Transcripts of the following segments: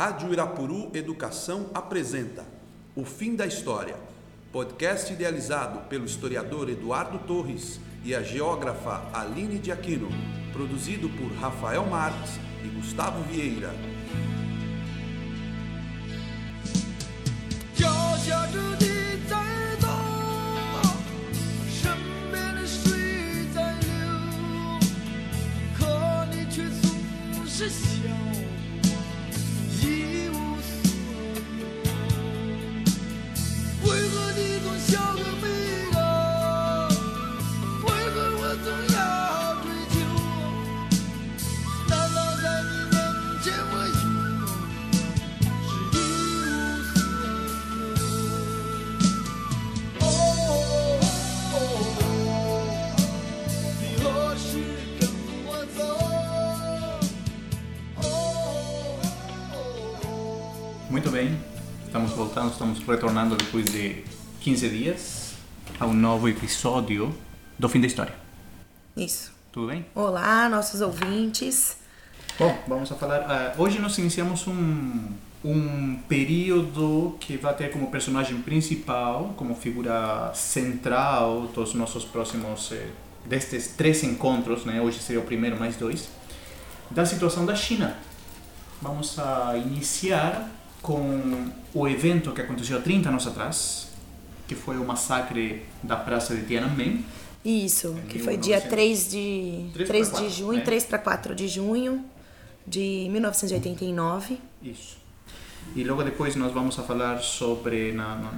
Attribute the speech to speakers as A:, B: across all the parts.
A: Rádio Irapuru Educação apresenta O Fim da História, podcast idealizado pelo historiador Eduardo Torres e a geógrafa Aline de Aquino, produzido por Rafael Marques e Gustavo Vieira.
B: Voltando, estamos retornando depois de 15 dias a um novo episódio do Fim da História.
C: Isso.
B: Tudo bem?
C: Olá, nossos ouvintes.
B: Bom, vamos a falar. ah, hoje nós iniciamos um, um período que vai ter como personagem principal, como figura central dos nossos próximos. eh, destes três encontros, né? hoje seria o primeiro mais dois, da situação da China. Vamos a iniciar com o evento que aconteceu há 30 anos atrás, que foi o massacre da Praça de Tiananmen.
C: Isso, que foi
B: 1900.
C: dia 3 de,
B: 3
C: 3
B: pra
C: de
B: 4,
C: junho,
B: né?
C: 3 para 4 de junho de 1989.
B: Isso. E logo depois nós vamos a falar sobre na, na-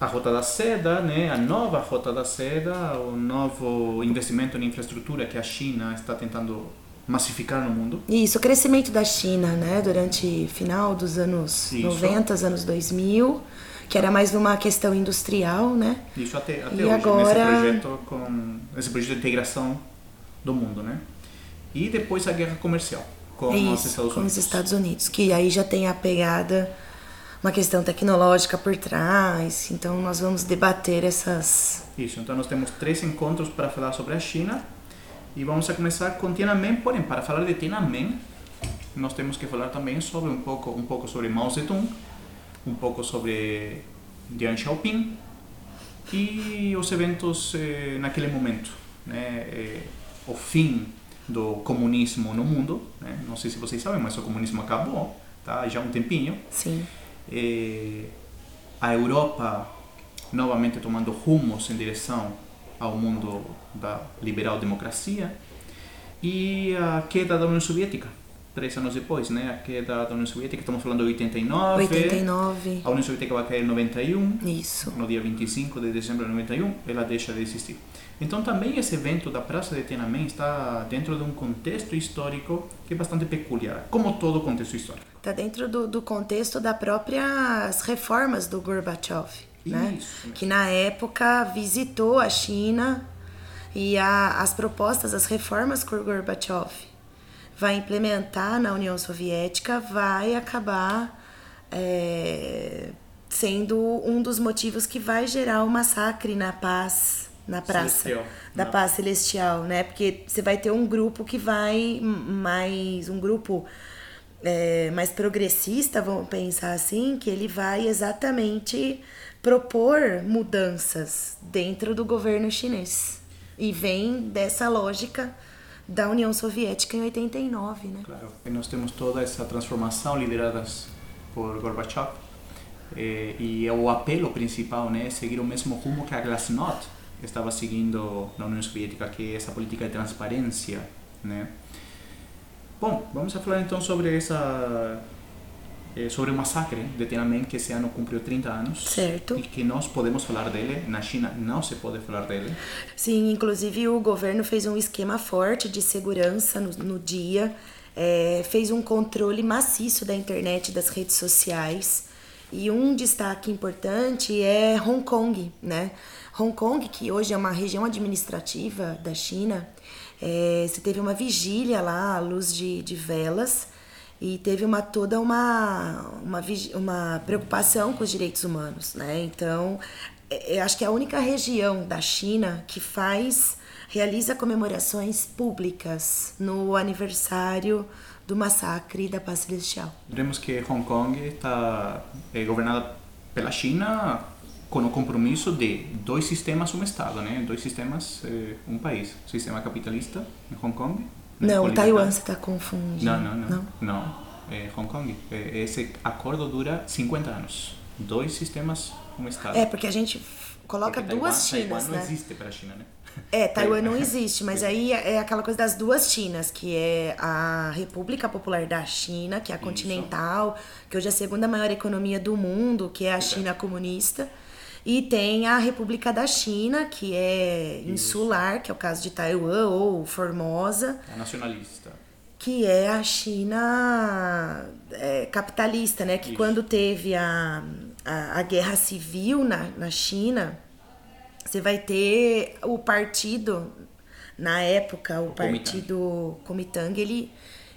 B: a Rota da Seda, né? a nova Rota da Seda, o novo investimento em infraestrutura que a China está tentando massificar no mundo.
C: Isso, o crescimento da China, né, durante final dos anos
B: Isso.
C: 90, anos 2000, que era mais numa questão industrial, né?
B: Isso até, até
C: E
B: hoje,
C: agora-
B: nesse projeto com esse projeto de integração do mundo, né? E depois a guerra comercial com os
C: Isso,
B: Estados
C: com
B: Unidos.
C: os Estados Unidos, que aí já tem a pegada, uma questão tecnológica por trás, então nós vamos debater essas...
B: Isso, então nós temos três encontros para falar sobre a China e vamos a começar com Tiananmen, porém, para falar de Tiananmen, nós temos que falar também sobre um pouco, um pouco sobre Mao Zedong, um pouco sobre Deng Xiaoping e os eventos eh, naquele momento, né, eh, o fim do comunismo no mundo, né? não sei se vocês sabem, mas o comunismo acabou, tá? Já há um tempinho,
C: Sim,
B: eh, a Europa novamente tomando rumos em direção ao mundo da liberal democracia e a queda da União Soviética três anos depois, né? A queda da União Soviética, estamos falando de 89.
C: 89,
B: A União Soviética vai cair em 91,
C: isso.
B: no dia 25 de dezembro de 91, ela deixa de existir. Então também esse evento da Praça de Tiananmen está dentro de um contexto histórico que é bastante peculiar, como todo contexto histórico.
C: Está dentro do, do contexto das próprias reformas do Gorbachev, né? Que na época visitou a China e a, as propostas, as reformas que o Gorbachev vai implementar na União Soviética vai acabar é, sendo um dos motivos que vai gerar o massacre na paz na praça
B: Celestial.
C: da
B: Na-
C: paz celestial, né? Porque você vai ter um grupo que vai mais um grupo é, mais progressista, vamos pensar assim, que ele vai exatamente propor mudanças dentro do governo chinês. E vem dessa lógica da União Soviética em 89, né?
B: Claro. E nós temos toda essa transformação lideradas por Gorbachev. Eh, e o apelo principal né, é seguir o mesmo rumo que a Glasnost estava seguindo na União Soviética, que é essa política de transparência. Né? Bom, vamos a falar então sobre essa sobre o massacre de Tiananmen que esse ano cumpriu 30 anos
C: Certo.
B: e que nós podemos falar dele na China não se pode falar dele
C: Sim, inclusive o governo fez um esquema forte de segurança no, no dia, é, fez um controle maciço da internet das redes sociais. E um destaque importante é Hong Kong, né? Hong Kong, que hoje é uma região administrativa da China, é, você teve uma vigília lá, à luz de, de velas, e teve uma toda uma, uma, uma preocupação com os direitos humanos, né? Então, é- eu acho que é a única região da China que faz realiza comemorações públicas no aniversário do massacre da paz celestial.
B: Lembremos que Hong Kong está é, governada pela China com o compromisso de dois sistemas, um Estado, né? Dois sistemas, eh, um país. Sistema capitalista em Hong Kong.
C: Não, Taiwan você está confundindo.
B: Não, não, não. Não, é Hong Kong. É, Esse acordo dura 50 anos. Dois sistemas, um Estado.
C: É, porque a gente coloca
B: Porque
C: duas
B: Taiwan,
C: Chinas,
B: Taiwan não
C: né?
B: existe para a China, né?
C: É, Taiwan não existe, mas aí é aquela coisa das duas Chinas, que é a República Popular da China, que é a continental, que hoje é a segunda maior economia do mundo, que é a China comunista. E tem a República da China, que é insular, que é o caso de Taiwan ou Formosa,
B: É nacionalista.
C: que é a China é, capitalista, né? Que
B: Isso.
C: quando teve a, a, a guerra civil na, na China, você vai ter o partido, na época, o,
B: O
C: partido Kuomintang, ele,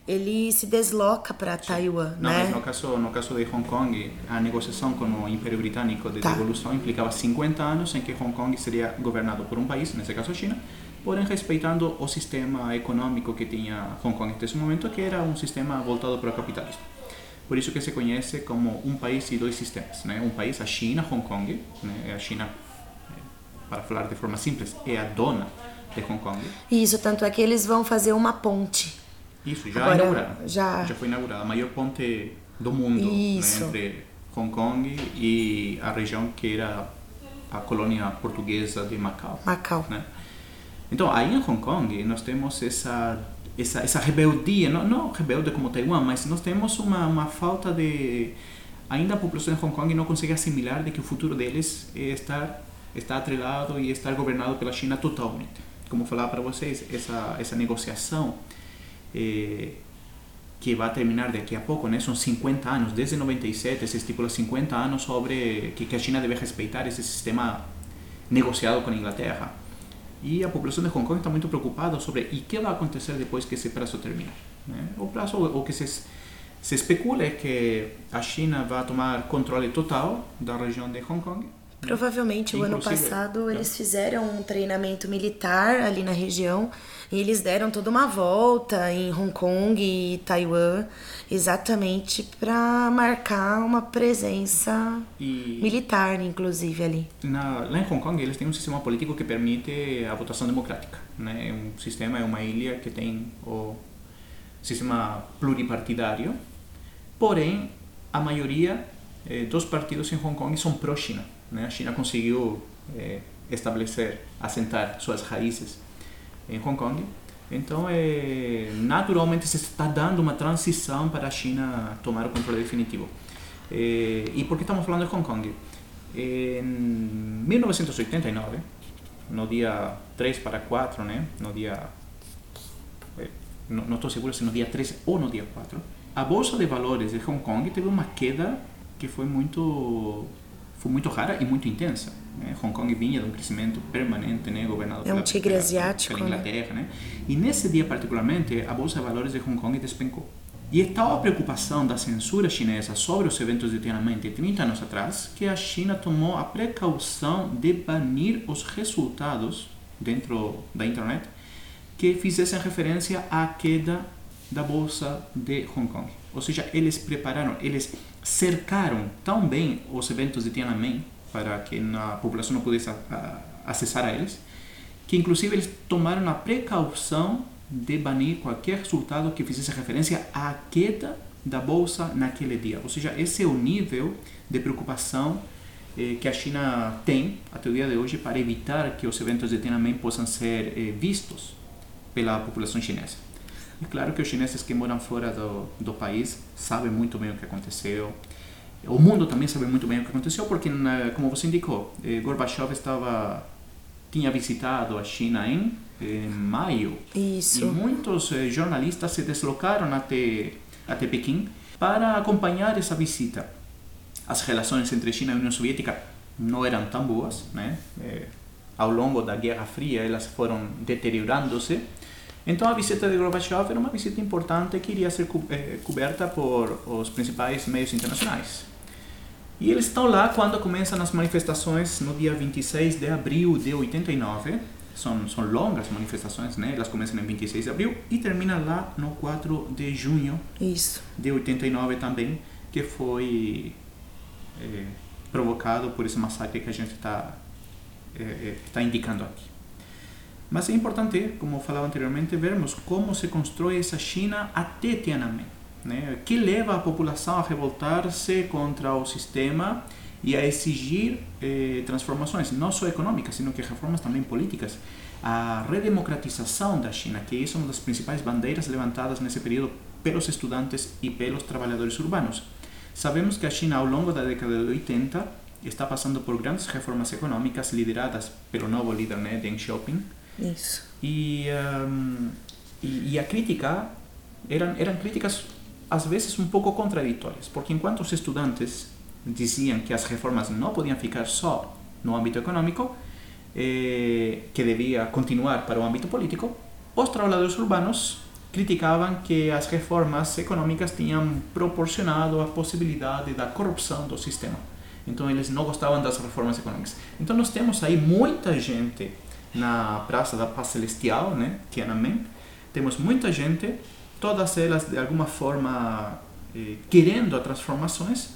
C: ele se desloca para Taiwan,
B: Não,
C: né?
B: mas no caso, no caso de Hong Kong, a negociação com o Império Britânico de
C: Tá.
B: devolução implicava 50 anos em que Hong Kong seria governado por um país, nesse caso a China, porém respeitando o sistema econômico que tinha Hong Kong nesse momento, que era um sistema voltado para o capitalismo. Por isso que se conhece como um país e dois sistemas. Né? Um país, a China, Hong Kong, né? a China, eh, para falar de forma simples, é a dona de Hong Kong.
C: Isso, tanto é que eles vão fazer uma ponte.
B: Isso, já
C: Agora,
B: inaugurada.
C: já-
B: foi inaugurada. A maior ponte do mundo né, entre Hong Kong e a região que era a colônia portuguesa de Macau.
C: Macau.
B: Né? Então, aí em Hong Kong, nós temos essa, essa, essa rebeldia, não, não rebelde como Taiwan, mas nós temos uma, uma falta de... Ainda a população de Hong Kong não consegue assimilar de que o futuro deles é estar, estar atrelado e estar governado pela China totalmente. Como falar para vocês, essa, essa negociação eh, que vai terminar daqui a pouco, né? São 50 anos, desde 97 se estipula 50 anos sobre que, que a China deve respeitar esse sistema negociado com a Inglaterra. E a população de Hong Kong está muito preocupada sobre e que vai acontecer depois que esse prazo terminar. Né? O prazo, o que se, se especula é que a China vai tomar controle total da região de Hong Kong.
C: Provavelmente o ano passado eles fizeram um treinamento militar ali na região e eles deram toda uma volta em Hong Kong e Taiwan exatamente para marcar uma presença
B: E
C: militar, inclusive ali.
B: na, lá em Hong Kong eles têm um sistema político que permite a votação democrática. Né? É um sistema, é uma ilha que tem o sistema pluripartidário, porém a maioria eh, dos partidos em Hong Kong são pró-China. Né? A China conseguiu eh, estabelecer, assentar suas raízes em Hong Kong. Então, eh, naturalmente, se está dando uma transição para a China tomar o controle definitivo. Eh, e por que estamos falando de Hong Kong? Em 1989, no dia 3 para 4, né? no dia. eh, não estou seguro se no dia 3 ou no dia 4, a bolsa de valores de Hong Kong teve uma queda que foi muito foi muito rara e muito intensa. Né? Hong Kong vinha de um crescimento permanente, né? governado
C: É um tigre
B: pela,
C: asiático,
B: pela
C: né?
B: Inglaterra. Né? E nesse dia particularmente, a bolsa de valores de Hong Kong despencou. E é tal a preocupação da censura chinesa sobre os eventos de Tiananmen de 30 anos atrás que a China tomou a precaução de banir os resultados dentro da internet que fizessem referência à queda da bolsa de Hong Kong. Ou seja, eles prepararam, eles cercaram tão bem os eventos de Tiananmen para que a população não pudesse acessar a eles, que inclusive eles tomaram a precaução de banir qualquer resultado que fizesse referência à queda da bolsa naquele dia. Ou seja, esse é o nível de preocupação eh, que a China tem até o dia de hoje para evitar que os eventos de Tiananmen possam ser eh, vistos pela população chinesa. É claro que os chineses que moram fora do, do país sabem muito bem o que aconteceu. O mundo também sabe muito bem o que aconteceu, porque, como você indicou, eh, Gorbachev estava tinha visitado a China em, em maio e
C: Isso.
B: muitos eh, jornalistas se deslocaram até até Pequim para acompanhar essa visita. As relações entre China e União Soviética não eram tão boas, né? Eh, ao longo da Guerra Fria elas foram deteriorando-se. Então a visita de Gorbachev era uma visita importante que iria ser eh, coberta por os principais meios internacionais. E eles estão lá quando começam as manifestações no dia 26 de abril de 89, são, são longas manifestações, né? Elas começam em 26 de abril e terminam lá no 4 de junho
C: Isso.
B: de 89 também, que foi eh, provocado por esse massacre que a gente está eh, está indicando aqui. Mas é importante, como eu falava anteriormente, vermos como se constrói essa China até Tiananmen. Né? Que leva a população a revoltar-se contra o sistema e a exigir eh, transformações, não só econômicas, sino que reformas também políticas. A redemocratização da China, que é uma das principais bandeiras levantadas nesse período pelos estudantes e pelos trabalhadores urbanos. Sabemos que a China, ao longo da década de 80, está passando por grandes reformas econômicas lideradas pelo novo líder, né, Deng Xiaoping,
C: Isso.
B: e, um, e, e a crítica eram, eram críticas às vezes um pouco contraditórias, porque enquanto os estudantes diziam que as reformas não podiam ficar só no âmbito econômico, eh, que devia continuar para o âmbito político, os trabalhadores urbanos criticavam que as reformas econômicas tinham proporcionado a possibilidade da corrupção do sistema. Então eles não gostavam das reformas econômicas. Então nós temos aí muita gente na Praça da Paz Celestial, né, Tiananmen. Temos muita gente, todas elas de alguma forma eh, querendo as transformações,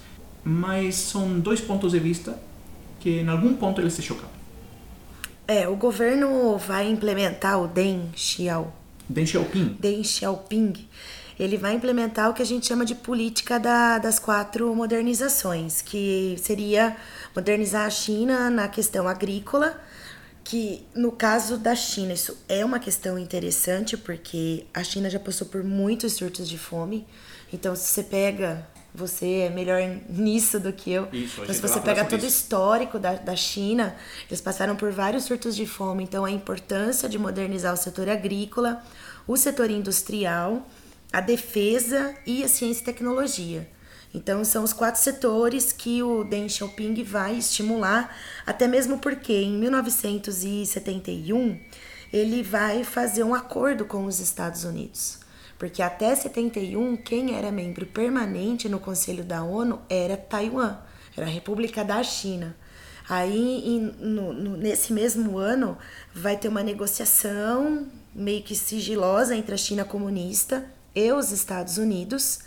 B: mas são dois pontos de vista que em algum ponto eles se chocam.
C: É, o governo vai implementar o Deng Xiao,
B: Deng Xiaoping,
C: Deng Xiaoping. Ele vai implementar o que a gente chama de política da- das quatro modernizações, que seria modernizar a China na questão agrícola, que no caso da China isso é uma questão interessante porque a China já passou por muitos surtos de fome. Então se você pega, você é melhor nisso do que eu.
B: Isso,
C: então, se você pega todo o histórico da, da China, eles passaram por vários surtos de fome. Então a importância de modernizar o setor agrícola, o setor industrial, a defesa e a ciência e tecnologia. Então, são os quatro setores que o Deng Xiaoping vai estimular, até mesmo porque em 1971 ele vai fazer um acordo com os Estados Unidos. Porque até 71, quem era membro permanente no Conselho da ONU era Taiwan, era a República da China. Aí, em- no- no- nesse mesmo ano, vai ter uma negociação meio que sigilosa entre a China comunista e os Estados Unidos.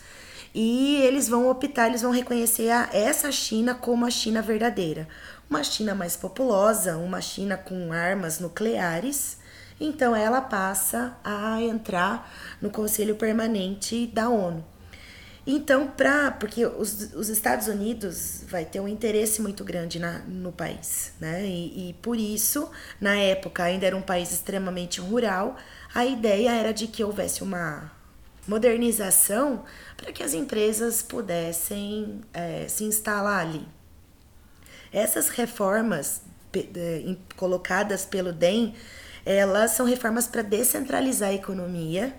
C: E eles vão optar, eles vão reconhecer a, essa China como a China verdadeira. Uma China mais populosa, uma China com armas nucleares. Então ela passa a entrar no Conselho Permanente da ONU. Então, pra, porque os, os Estados Unidos vai ter um interesse muito grande na, no país, né? E, e por isso, na época, ainda era um país extremamente rural, a ideia era de que houvesse uma modernização para que as empresas pudessem eh, se instalar ali. Essas reformas em- colocadas pelo DEM, elas são reformas para descentralizar a economia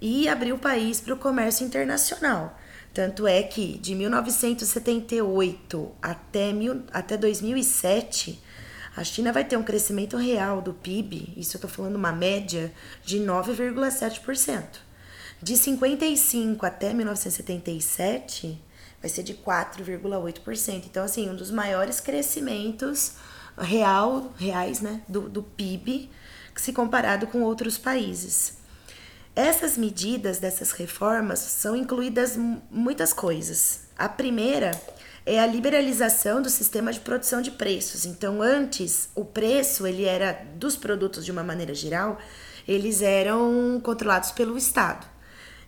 C: e abrir o país para o comércio internacional. Tanto é que de 1978 até, até 2007, a China vai ter um crescimento real do PIB, isso eu estou falando uma média, de 9,7%. De 55 até 1977, vai ser de 4,8%. Então, assim, um dos maiores crescimentos real, reais, né, do, do PIB, se comparado com outros países. Essas medidas dessas reformas são incluídas mu- muitas coisas. A primeira é a liberalização do sistema de produção de preços. Então, antes, o preço ele era dos produtos de uma maneira geral, eles eram controlados pelo Estado.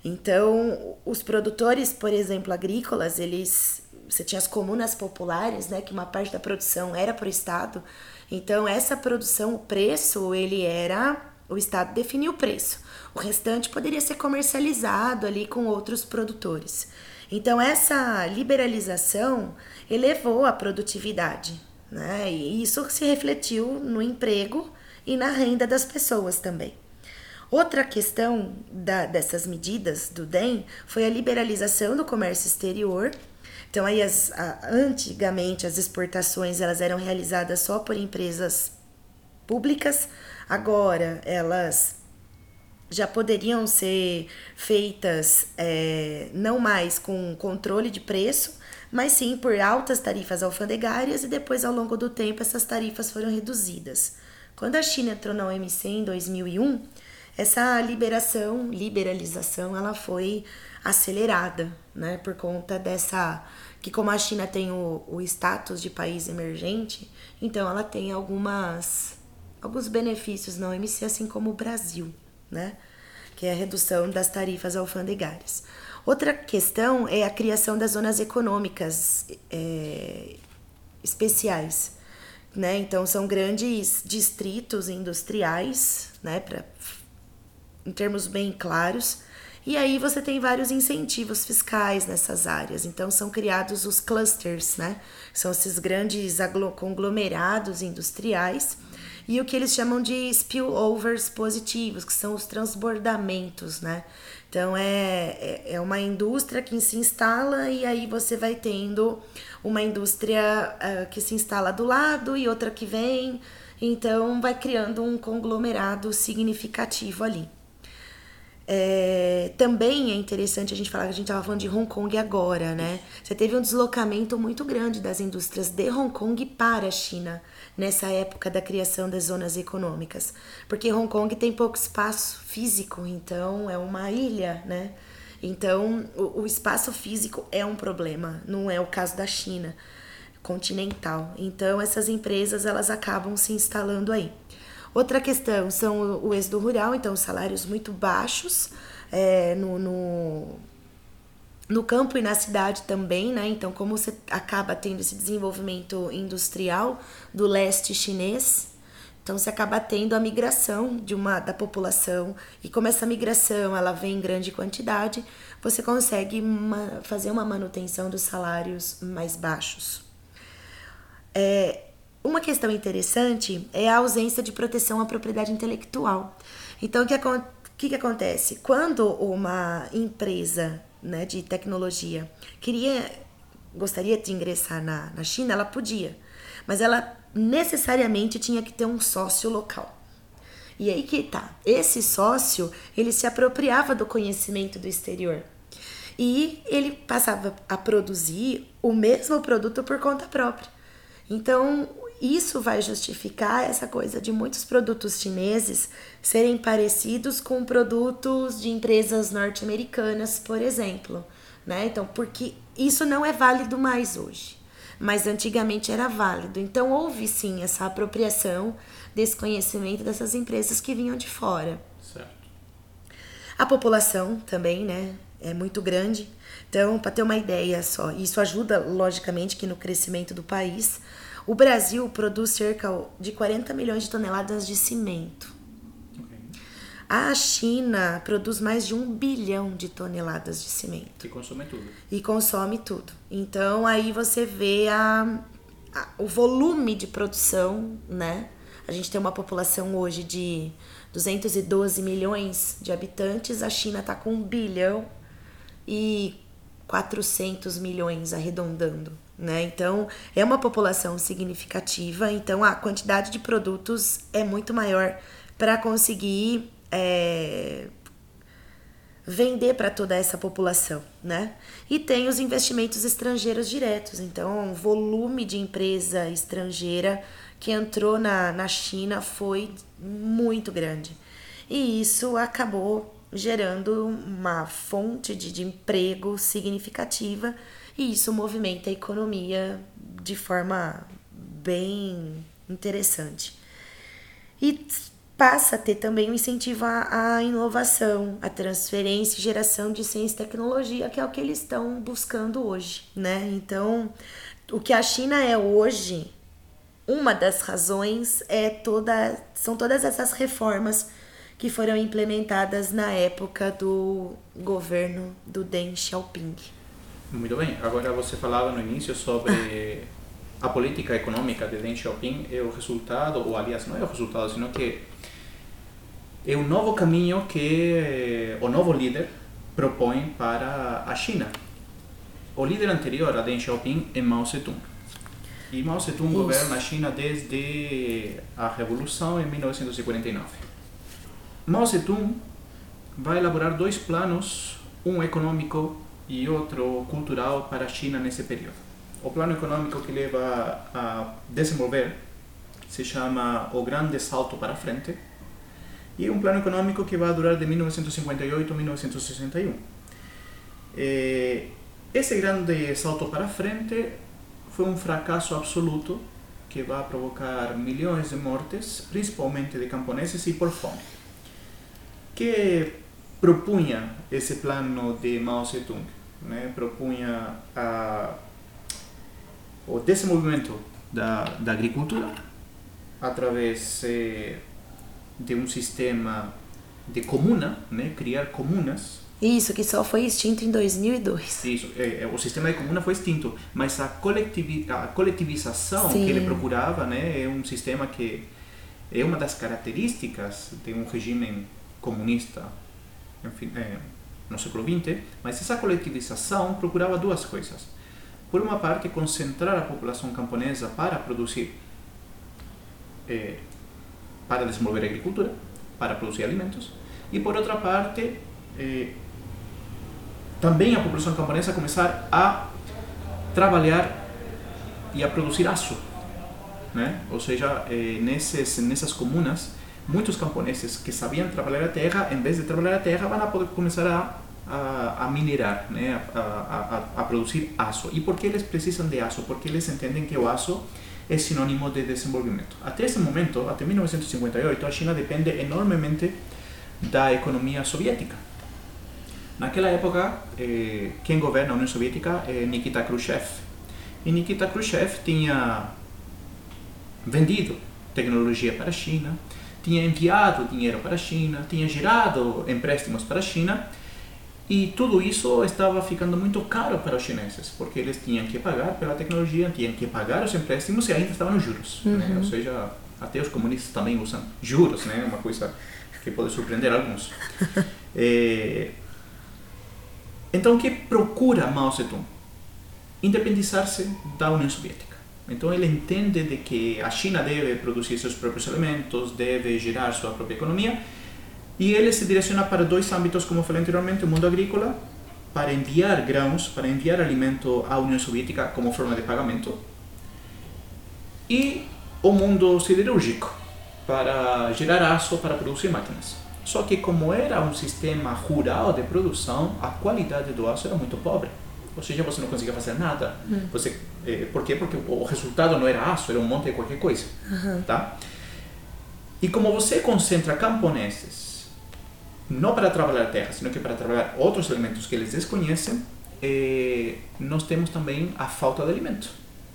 C: Então, os produtores, por exemplo, agrícolas, eles você tinha as comunas populares, né, que uma parte da produção era para o Estado. Então, essa produção, o preço, ele era o Estado definia o preço. O restante poderia ser comercializado ali com outros produtores. Então, essa liberalização elevou a produtividade, né? E isso se refletiu no emprego e na renda das pessoas também. Outra questão da- dessas medidas do DEM foi a liberalização do comércio exterior. Então, aí, as, a- antigamente, as exportações elas eram realizadas só por empresas públicas, agora elas já poderiam ser feitas é, não mais com controle de preço, mas sim por altas tarifas alfandegárias e depois, ao longo do tempo, essas tarifas foram reduzidas Quando a China entrou na OMC em 2001, essa liberação, liberalização, ela foi acelerada, né, por conta dessa que como a China tem o, o status de país emergente, então ela tem algumas alguns benefícios na OMC, assim como o Brasil, né, que é a redução das tarifas alfandegárias. Outra questão é a criação das zonas econômicas é, especiais, né? Então são grandes distritos industriais, né, pra, em termos bem claros. E aí você tem vários incentivos fiscais nessas áreas. Então são criados os clusters, né? São esses grandes conglomerados industriais e o que eles chamam de spillovers positivos, que são os transbordamentos, né? Então é, é, é uma indústria que se instala e aí você vai tendo uma indústria uh, que se instala do lado e outra que vem, então vai criando um conglomerado significativo ali. É, também é interessante a gente falar que a gente estava falando de Hong Kong agora, né? Você teve um deslocamento muito grande das indústrias de Hong Kong para a China nessa época da criação das zonas econômicas, porque Hong Kong tem pouco espaço físico, então é uma ilha, né? Então o, o espaço físico é um problema, não é o caso da China continental. Então essas empresas elas acabam se instalando aí. Outra questão são o êxodo rural, então salários muito baixos é, no, no, no, campo e na cidade também, né? Então, como você acaba tendo esse desenvolvimento industrial do leste chinês, então você acaba tendo a migração de uma da população e como essa migração ela vem em grande quantidade, você consegue fazer uma manutenção dos salários mais baixos. É, uma questão interessante é a ausência de proteção à propriedade intelectual. Então, o que, que, que acontece? Quando uma empresa né, de tecnologia queria, gostaria de ingressar na, na China, ela podia, mas ela necessariamente tinha que ter um sócio local. E aí que tá. Esse sócio, ele se apropriava do conhecimento do exterior. E ele passava a produzir o mesmo produto por conta própria. Então, isso vai justificar essa coisa de muitos produtos chineses serem parecidos com produtos de empresas norte-americanas, por exemplo, né? Então, porque isso não é válido mais hoje, mas antigamente era válido. Então, houve sim essa apropriação desse conhecimento dessas empresas que vinham de fora.
B: Certo.
C: A população também, né, é muito grande. Então, para ter uma ideia só, isso ajuda logicamente que no crescimento do país, o Brasil produz cerca de 40 milhões de toneladas de cimento. A China produz mais de um bilhão de toneladas de cimento.
B: E consome tudo.
C: E consome tudo. Então aí você vê a, a, o volume de produção, né? A gente tem uma população hoje de 212 milhões de habitantes, a China está com um bilhão e 400 milhões arredondando né? Então, é uma população significativa, então a quantidade de produtos é muito maior para conseguir é, vender para toda essa população, né? E tem os investimentos estrangeiros diretos, então o volume de empresa estrangeira que entrou na, na China foi muito grande. E isso acabou gerando uma fonte de, de emprego significativa e isso movimenta a economia de forma bem interessante. E passa a ter também um incentivo à, inovação, à transferência e geração de ciência e tecnologia, que é o que eles estão buscando hoje, né? Então, o que a China é hoje, uma das razões é toda, são todas essas reformas que foram implementadas na época do governo do Deng Xiaoping.
B: Muito bem. Agora você falava no início sobre a política econômica de Deng Xiaoping é o resultado, ou aliás, não é o resultado, sino que é o novo caminho que o novo líder propõe para a China. O líder anterior a Deng Xiaoping é Mao Zedong. E Mao Zedong
C: Isso.
B: governa a China desde a Revolução em 1949. Mao Zedong vai elaborar dois planos, um econômico e outro cultural para China nesse período. O plano econômico que leva a desenvolver se chama O Grande Salto para Frente, e é um plano econômico que vai durar de 1958 a 1961. Eh, esse grande salto para frente foi um fracasso absoluto que vai provocar milhões de mortes, principalmente de camponeses e por fome. Que propunha esse plano de Mao Zedong? Né? Propunha a, o desenvolvimento da, da agricultura através eh, de um sistema de comuna, né? criar comunas
C: Isso, que só foi extinto em 2002.
B: Isso, é, é, o sistema de comuna foi extinto, mas a, coletivi a coletivização
C: Sim.
B: que ele procurava né, é um sistema que é uma das características de um regime comunista é, no século XX, mas essa coletivização procurava duas coisas. Por uma parte, concentrar a população camponesa para produzir, eh, para desenvolver a agricultura, para produzir alimentos, e por outra parte, eh, também a população camponesa começar a trabalhar e a produzir aço, né? Ou seja, nesses nessas comunas, muitos camponeses que sabiam trabalhar a terra, em vez de trabalhar a terra, vão a poder começar a a, a minerar, a, a, a, produzir aço. E por que eles precisam de aço? Porque eles entendem que o aço é sinônimo de desenvolvimento. Até esse momento, até 1958, a China depende enormemente da economia soviética. Naquela época, eh, quem governa a União Soviética é Nikita Khrushchev. E Nikita Khrushchev tinha vendido tecnologia para China, tinha enviado dinheiro para a China, tinha gerado empréstimos para a China, e tudo isso estava ficando muito caro para os chineses, porque eles tinham que pagar pela tecnologia, tinham que pagar os empréstimos e ainda estavam nos juros. Né? Ou seja, até os comunistas também usam juros, né? uma coisa que pode surpreender alguns. Eh, então, o que procura Mao Zedong? Independizar-se da União Soviética. Então, ele entende de que a China deve produzir seus próprios alimentos, deve gerar sua própria economia, e ele se direciona para dois âmbitos, como eu falei anteriormente, o mundo agrícola, para enviar grãos, para enviar alimento à União Soviética como forma de pagamento, e o mundo siderúrgico, para gerar aço para produzir máquinas. Só que como era um sistema rural de produção, a qualidade do aço era muito pobre. Ou seja, você não conseguia fazer nada. Você, eh, por quê? Porque o resultado não era aço, era um monte de qualquer coisa. Tá? E como você concentra camponeses, não para trabalhar a terra, sino que para trabalhar outros elementos que eles desconhecem, eh, nós temos também a falta de alimento.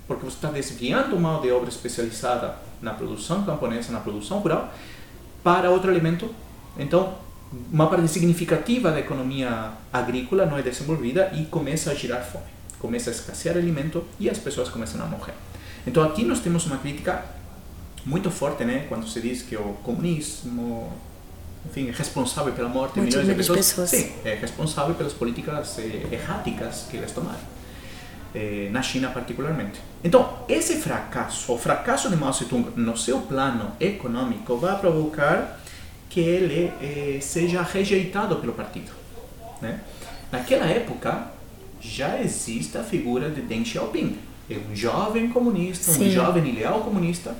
B: Porque você está desviando mão de obra especializada na produção camponesa, na produção rural, para outro alimento. Então, uma parte significativa da economia agrícola não é desenvolvida e começa a girar fome. Começa a escassear alimento e as pessoas começam a morrer. Então, aqui nós temos uma crítica muito forte, né? Quando se diz que o comunismo, enfim, é responsável pela morte de
C: Muitos
B: milhões de
C: milhões de
B: pessoas.
C: pessoas.
B: Sim, é responsável pelas políticas eh, erráticas que eles tomaram. Eh, na China particularmente. Então, esse fracasso, o fracasso de Mao Zedong no seu plano econômico vai provocar que ele eh, seja rejeitado pelo partido. Né? Naquela época, já existe a figura de Deng Xiaoping, é um jovem comunista, um
C: Sim.
B: jovem e leal comunista,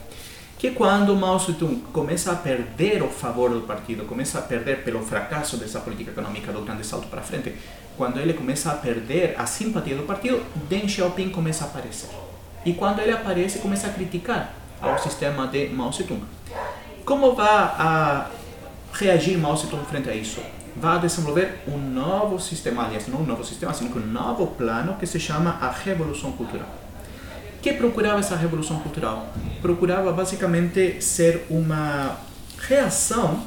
B: que quando Mao Zedong começa a perder o favor do partido, começa a perder pelo fracasso dessa política econômica do grande salto para frente, quando ele começa a perder a simpatia do partido, Deng Xiaoping começa a aparecer. E quando ele aparece, começa a criticar ao sistema de Mao Zedong. Como vai a reagir Mao Zedong frente a isso? Vai desenvolver um novo sistema, aliás, não um novo sistema, sino um novo plano que se chama a Revolução Cultural. que procurava essa revolução cultural? Procurava basicamente ser uma reação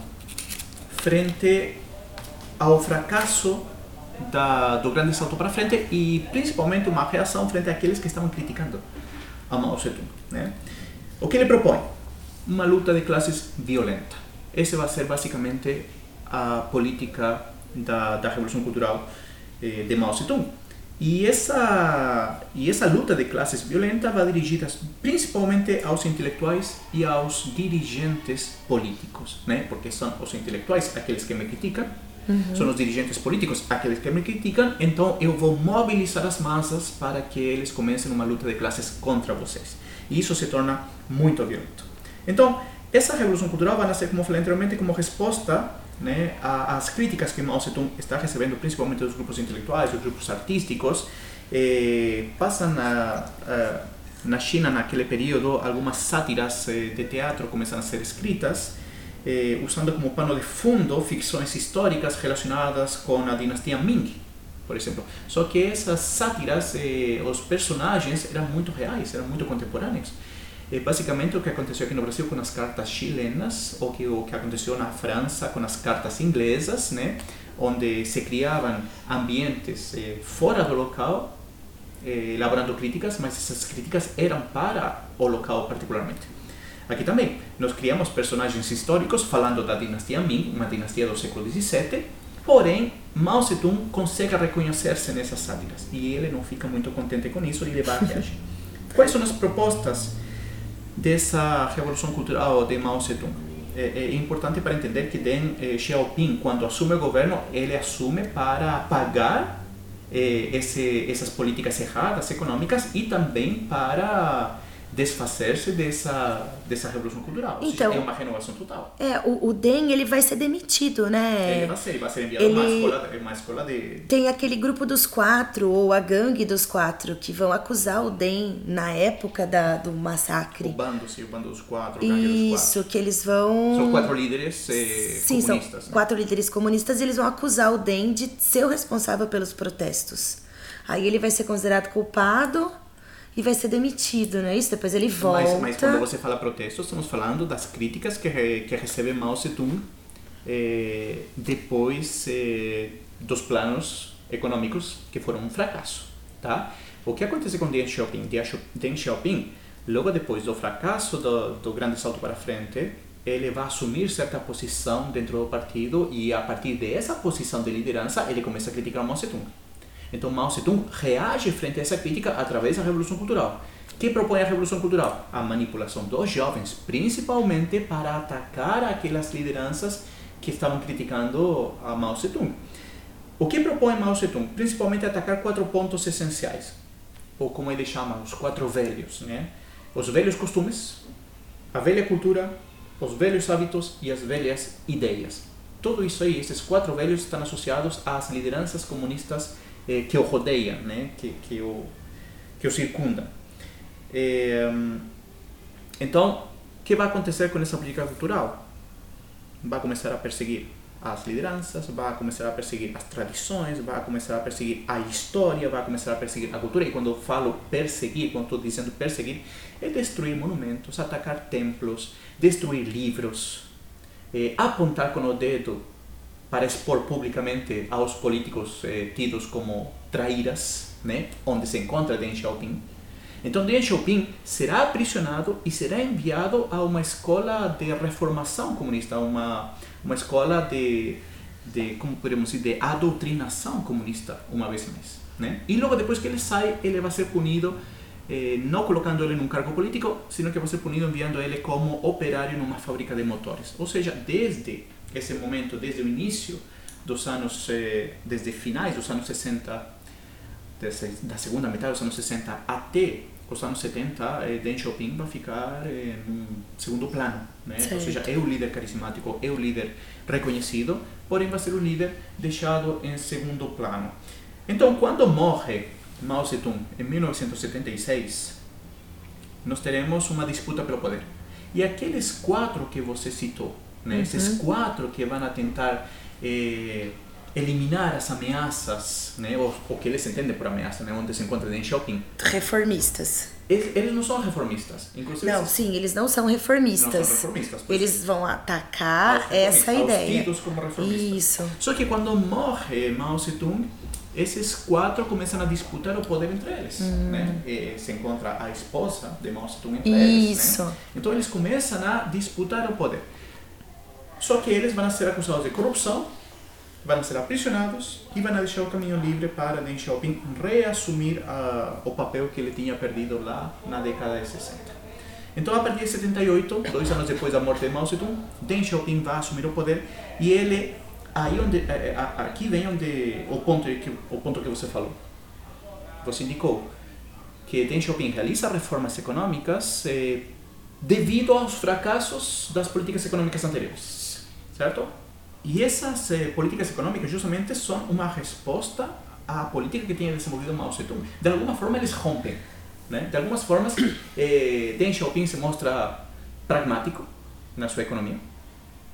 B: frente ao fracasso da, do grande salto para frente e principalmente uma reação frente àqueles que estavam criticando a Mao Zedong. Né? O que ele propõe? Uma luta de classes violenta. Essa vai ser basicamente a política da, da revolução cultural eh, de Mao Zedong. E essa, e essa luta de classes violenta vai dirigida principalmente aos intelectuais e aos dirigentes políticos, né? porque são os intelectuais aqueles que me criticam, são os dirigentes políticos aqueles que me criticam, então eu vou mobilizar as massas para que eles comecem uma luta de classes contra vocês. E isso se torna muito violento. Então, essa revolução cultural vai nascer, como eu falei anteriormente, como resposta né, às críticas que Mao Zedong está recebendo, principalmente dos grupos intelectuais, dos grupos artísticos. Eh, passam a, a, na China, naquele período, algumas sátiras eh, de teatro começam a ser escritas, eh, usando como pano de fundo ficções históricas relacionadas com a dinastia Ming, por exemplo. Só que essas sátiras, eh, os personagens eram muito reais, eram muito contemporâneos. É basicamente o que aconteceu aqui no Brasil com as cartas chilenas, ou que, o que aconteceu na França com as cartas inglesas, né? onde se criavam ambientes eh, fora do local, eh, elaborando críticas, mas essas críticas eram para o local particularmente. Aqui também, nós criamos personagens históricos falando da dinastia Ming, uma dinastia do século XVII, porém, Mao Zedong consegue reconhecer-se nessas sátiras e ele não fica muito contente com isso e ele vai reagir. Quais são as propostas dessa revolução cultural de Mao Zedong? É, é importante para entender que Deng eh, Xiaoping, quando assume o governo, ele assume para apagar eh, esse, essas políticas erradas econômicas e também para desfazer-se dessa, dessa revolução cultural. Seja,
C: Então-
B: é uma renovação total.
C: É, o, o Den, ele vai ser demitido, né?
B: Ele vai ser, vai ser enviado a uma
C: ele-
B: escola, uma escola de...
C: Tem aquele grupo dos quatro, ou a gangue dos quatro, que vão acusar o Den na época da, do
B: O
C: massacre.
B: bando, sim, o bando dos quatro, o dos quatro.
C: Isso, que eles vão.
B: São quatro líderes eh,
C: Sim, são
B: comunistas. né?
C: quatro líderes comunistas e eles vão acusar o DEM de ser o responsável pelos protestos. Aí ele vai ser considerado culpado e vai ser demitido, não é isso? Depois ele volta.
B: Mas, mas quando você fala protesto, estamos falando das críticas que, re- que recebe Mao Zedong eh, depois eh, dos planos econômicos que foram um fracasso, tá? O que acontece com Deng Xiaoping? Deng Xiao- Deng Xiaoping, logo depois do fracasso do, do grande salto para frente, ele vai assumir certa posição dentro do partido e a partir dessa posição de liderança ele começa a criticar Mao Zedong. Então Mao Zedong reage frente a essa crítica através da Revolução Cultural. que propõe a Revolução Cultural? A manipulação dos jovens, principalmente para atacar aquelas lideranças que estavam criticando a Mao Zedong. O que propõe Mao Zedong? Principalmente atacar quatro pontos essenciais, ou como ele chama, os quatro velhos, né? Os velhos costumes, a velha cultura, os velhos hábitos e as velhas ideias. Tudo isso aí, esses quatro velhos estão associados às lideranças comunistas eh, que o rodeiam, né? que, que, o, que o circundam. Eh, então, o que vai acontecer com essa política cultural? Vai começar a perseguir as lideranças, vai começar a perseguir as tradições, vai começar a perseguir a história, vai começar a perseguir a cultura. E quando eu falo perseguir, quando estou dizendo perseguir, é destruir monumentos, atacar templos, destruir livros, eh, apontar com o dedo para expor publicamente aos políticos eh, tidos como traíras, né, onde se encontra Deng Xiaoping. Então Deng Xiaoping será aprisionado e será enviado a uma escola de reformação comunista, uma uma escola de de como podemos dizer de adoutrinação comunista uma vez mais, né? E logo depois que ele sai, ele vai ser punido eh, não colocando ele num cargo político, sino que vai ser punido enviando ele como operário numa fábrica de motores. Ou seja, desde esse momento, desde o início dos anos, eh, desde finais dos anos 60, dessa, da segunda metade dos anos 60 até os anos 70, eh, Deng Xiaoping vai ficar num segundo plano. Né? Ou seja, é o líder carismático, é o líder reconhecido, porém vai ser o líder deixado em segundo plano. Então, quando morre Mao Zedong em 1976, nós teremos uma disputa pelo poder. E aqueles quatro que você citou, né? esses quatro que vão tentar eh, eliminar as ameaças, né? o, o que eles entendem por ameaça, né? onde se encontra Deng Xiaoping,
C: Reformistas.
B: eles, eles não são reformistas. Inclusive,
C: Não, sim, eles não são
B: não
C: reformistas.
B: são reformistas.
C: Eles vão
B: Aos
C: atacar essa ideia.
B: como reformistas.
C: Isso.
B: Só que quando morre Mao Zedong, esses quatro começam a disputar o poder entre eles. Né? E se encontra a esposa de Mao Zedong entre eles.
C: Isso.
B: Né? Então eles começam a disputar o poder. Só que eles vão ser acusados de corrupção, vão ser aprisionados e vão deixar o caminho livre para Deng Xiaoping reassumir ah, o papel que ele tinha perdido lá na década de 60. Então, a partir de 78, dois anos depois da morte de Mao Zedong, Deng Xiaoping vai assumir o poder e ele aí onde eh, a- aqui vem onde o ponto que o ponto que você falou. Você indicou que Deng Xiaoping realiza reformas econômicas eh, devido aos fracassos das políticas econômicas anteriores, certo? E essas eh, políticas econômicas justamente são uma resposta à política que tinha desenvolvido Mao Zedong. De alguma forma eles rompem, né? De algumas formas, eh, Deng Xiaoping se mostra pragmático na sua economia,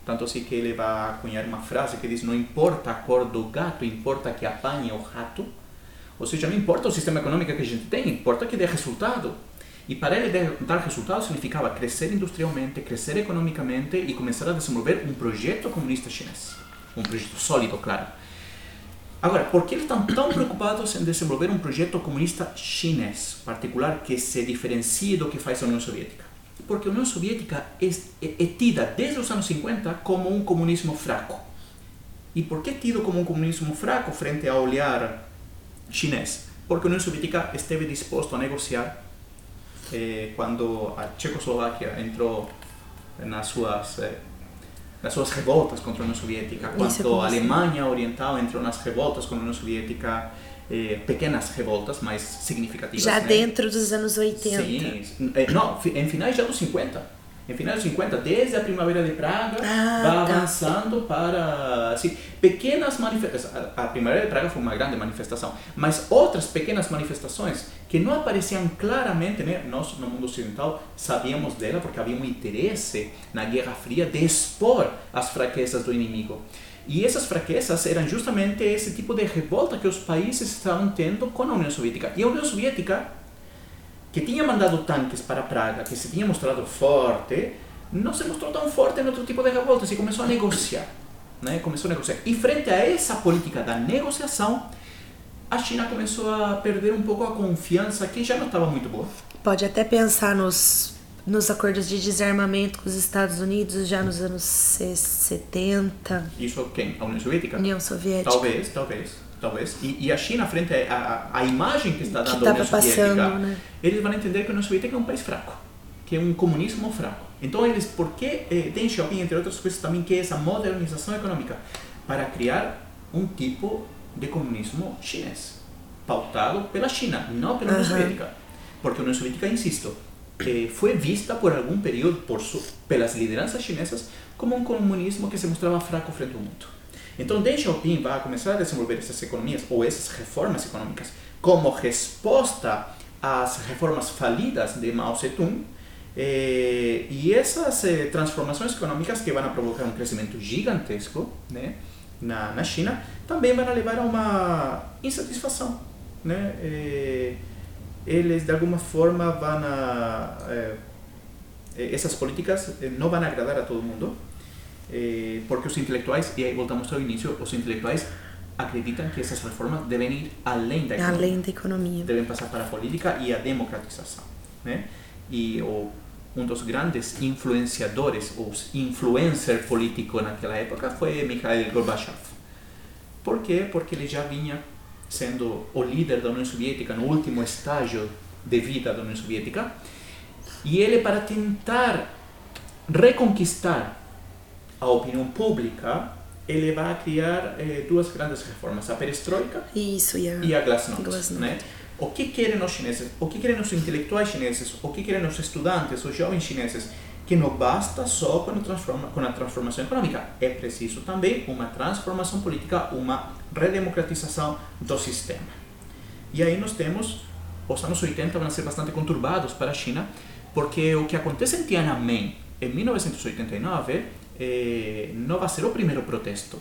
B: tanto assim que ele vai cunhar uma frase que diz: não importa a cor do gato, importa que apanhe o rato. Ou seja, não importa o sistema econômico que a gente tem, importa que dê resultado. E para ele dar resultado significava crescer industrialmente, crescer economicamente e começar a desenvolver um projeto comunista chinês. Um projeto sólido, claro. Agora, por que eles estão tão preocupados em desenvolver um projeto comunista chinês, particular, que se diferencie do que faz a União Soviética? Porque a União Soviética é, é, é tida desde os anos 50 como um comunismo fraco. E por que tido como um comunismo fraco frente ao olhar chinês? Porque a União Soviética esteve disposto a negociar eh, quando a Tchecoslováquia entrou nas suas eh, nas suas revoltas contra a União Soviética, quando a? Alemanha Oriental entrou nas revoltas contra a União Soviética, eh, pequenas revoltas, mas significativas.
C: Já
B: né?
C: dentro dos anos 80.
B: Sim, não, em finais já dos 50. Em finais dos 50, desde a Primavera de Praga,
C: Ah,
B: vai
C: tá.
B: avançando para assim, pequenas manifestações. A a Primavera de Praga foi uma grande manifestação, mas outras pequenas manifestações que não apareciam claramente, né? nós no mundo ocidental sabíamos dela porque havia um interesse na Guerra Fria de expor as fraquezas do inimigo. E essas fraquezas eram justamente esse tipo de revolta que os países estavam tendo com a União Soviética. E a União Soviética que tinha mandado tanques para Praga, que se tinha mostrado forte, não se mostrou tão forte em outro tipo de revoltas e começou a negociar. Né? Começou a negociar. E frente a essa política da negociação, a China começou a perder um pouco a confiança que já não estava muito boa.
C: Pode até pensar nos, nos acordos de desarmamento com os Estados Unidos já nos anos se- 70,
B: Isso quem? A União Soviética?
C: União Soviética.
B: Talvez, talvez, talvez. E, e a China, frente a, a, imagem que está
C: Que
B: dando a União Soviética,
C: passando, né?
B: eles vão entender que a União Soviética é um país fraco, que é um comunismo fraco. Então, eles, por que eh, Deng Xiaoping, entre outras coisas, também quer essa modernização econômica? Para criar um tipo de comunismo chinês, pautado pela China, não pela União
C: Aham.
B: Soviética. Porque a União Soviética, insisto, eh, foi vista por algum período por su, pelas lideranças chinesas como um comunismo que se mostrava fraco frente ao mundo. Então, Deng Xiaoping vai começar a desenvolver essas economias ou essas reformas econômicas como resposta às reformas falidas de Mao Zedong eh, e essas eh, transformações econômicas que vão provocar um crescimento gigantesco né, na, na China também vão levar a uma insatisfação. Né? Eh, eles, de alguma forma, vão a... eh, essas políticas eh, não vão agradar a todo mundo, eh, porque os intelectuais, e aí voltamos ao início, os intelectuais acreditam que essas reformas devem ir além da economia
C: Além da economia.
B: devem passar para a política e a democratização. Né? E o, um dos grandes influenciadores, os influencer político naquela época, foi Mikhail Gorbachev. Por quê? Porque ele já vinha sendo o líder da União Soviética no último estágio de vida da União Soviética. E ele, para tentar reconquistar a opinião pública, ele vai criar eh, duas grandes reformas, a perestroika
C: Isso, e a,
B: e a Glasnost.
C: Glasnost.
B: Né? O que querem os chineses? O que querem os intelectuais chineses? O que querem os estudantes, os jovens chineses? Que não basta só com a, transforma, com a transformação econômica, é preciso também uma transformação política, uma redemocratização do sistema. E aí nós temos, os anos 80 vão ser bastante conturbados para a China, porque o que acontece em Tiananmen em 1989 eh, não vai ser o primeiro protesto.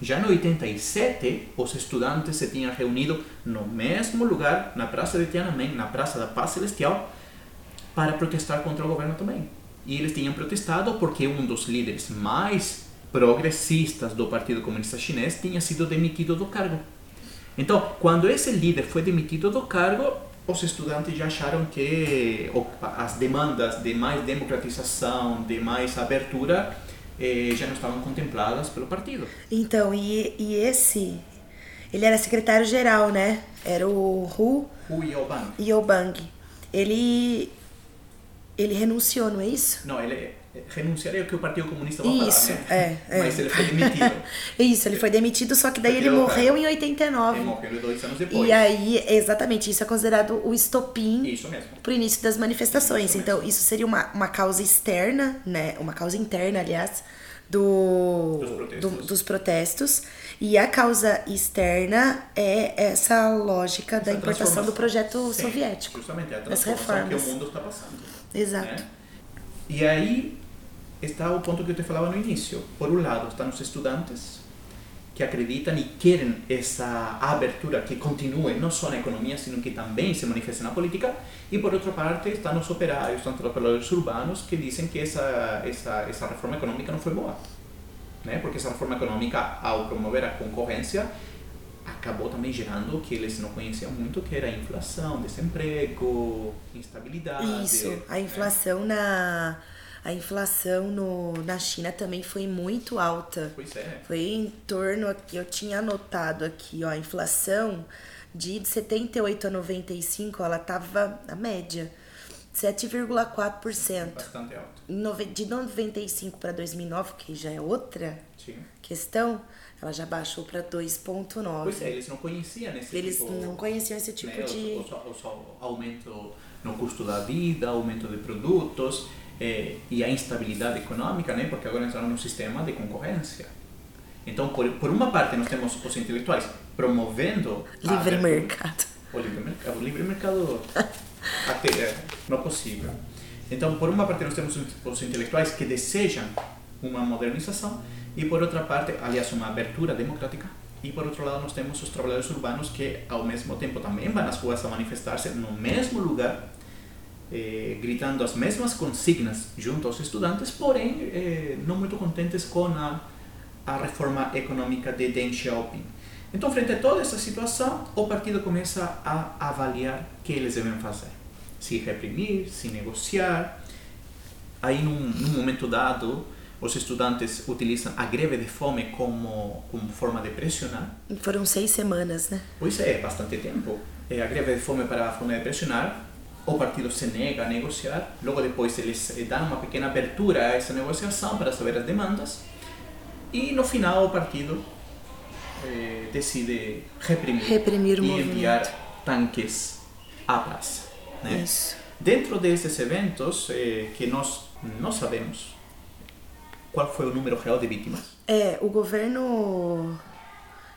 B: Já em 87, os estudantes se tinham reunido no mesmo lugar, na Praça de Tiananmen, na Praça da Paz Celestial, para protestar contra o governo também. E eles tinham protestado porque um dos líderes mais progressistas do Partido Comunista Chinês tinha sido demitido do cargo. Então, quando esse líder foi demitido do cargo, os estudantes já acharam que as demandas de mais democratização, de mais abertura, eh, já não estavam contempladas pelo partido.
C: Então, e, e esse. Ele era secretário-geral, né? Era o Hu
B: Hu Yaobang.
C: Yobang. Ele. Ele renunciou, não é isso?
B: Não, ele, renunciar é o que o Partido Comunista vai
C: Isso,
B: falar, né?
C: é, é.
B: Mas ele foi demitido.
C: Isso, ele foi demitido, só que daí ele
B: o
C: morreu em 89.
B: Ele morreu dois anos depois.
C: E aí, exatamente, isso é considerado o estopim
B: Isso mesmo.
C: pro início das manifestações.
B: Isso
C: então,
B: mesmo.
C: isso seria uma, uma causa externa, né? Uma causa interna, aliás, do,
B: Dos protestos.
C: do- dos protestos. E a causa externa é essa lógica da
B: Essa
C: importação do
B: transformação.
C: projeto
B: Sim,
C: soviético.
B: Justamente, é a
C: das
B: transformação que o
C: reformas.
B: mundo está passando.
C: Exato.
B: né? E aí está o ponto que eu te falava no início. Por um lado, estão os estudantes que acreditam e querem essa abertura que continue não só na economia, sino que também se manifeste na política. E por outra parte, estão os operários, estão os trabalhadores urbanos que dizem que essa, essa, essa reforma econômica não foi boa. Né? Porque essa reforma econômica, ao promover a concorrência, acabou também gerando o que eles não conheciam muito, que era a inflação, desemprego, instabilidade.
C: Isso, a
B: né?
C: inflação na a inflação no, na China também foi muito alta.
B: Pois é.
C: Foi em torno aqui, eu tinha anotado aqui, ó, a inflação de 78 a 95, ela tava a média 7,4%.
B: Bastante alto.
C: De 95 para 2009, que já é outra
B: Sim.
C: questão, ela já baixou para 2,9.
B: Pois é, eles não conheciam esse
C: Eles
B: tipo...
C: não conheciam esse tipo
B: né,
C: de.
B: o, o, o aumento no custo da vida, aumento de produtos eh, e a instabilidade econômica, né? Porque agora entramos num sistema de concorrência. Então, por, por uma parte, nós temos os intelectuais promovendo a
C: Livre
B: abertura-
C: mercado.
B: O livre mercado, o livre mercado até, é, não é possível. Então, por uma parte, nós temos os os intelectuais que desejam uma modernização e, por outra parte, aliás, uma abertura democrática. E, por outro lado, nós temos os trabalhadores urbanos que, ao mesmo tempo, também vão às ruas a manifestar-se no mesmo lugar, eh, gritando as mesmas consignas junto aos estudantes, porém, eh, não muito contentes com a, a reforma econômica de Deng Xiaoping. Então, frente a toda essa situação, o partido começa a avaliar o que eles devem fazer. Se reprimir, se negociar. Aí, num, num momento dado, os estudantes utilizam a greve de fome como, como forma de pressionar.
C: Foram seis semanas, né?
B: Pois é, bastante tempo. É, a greve de fome para a forma de pressionar. O partido se nega a negociar. Logo depois, eles eh, dão uma pequena abertura a essa negociação para saber as demandas. E no final, o partido eh, decide reprimir,
C: Reprimir
B: e enviar tanques à praça. Né? Dentro desses eventos, eh, que nós não sabemos qual foi o número real de vítimas,
C: É, o governo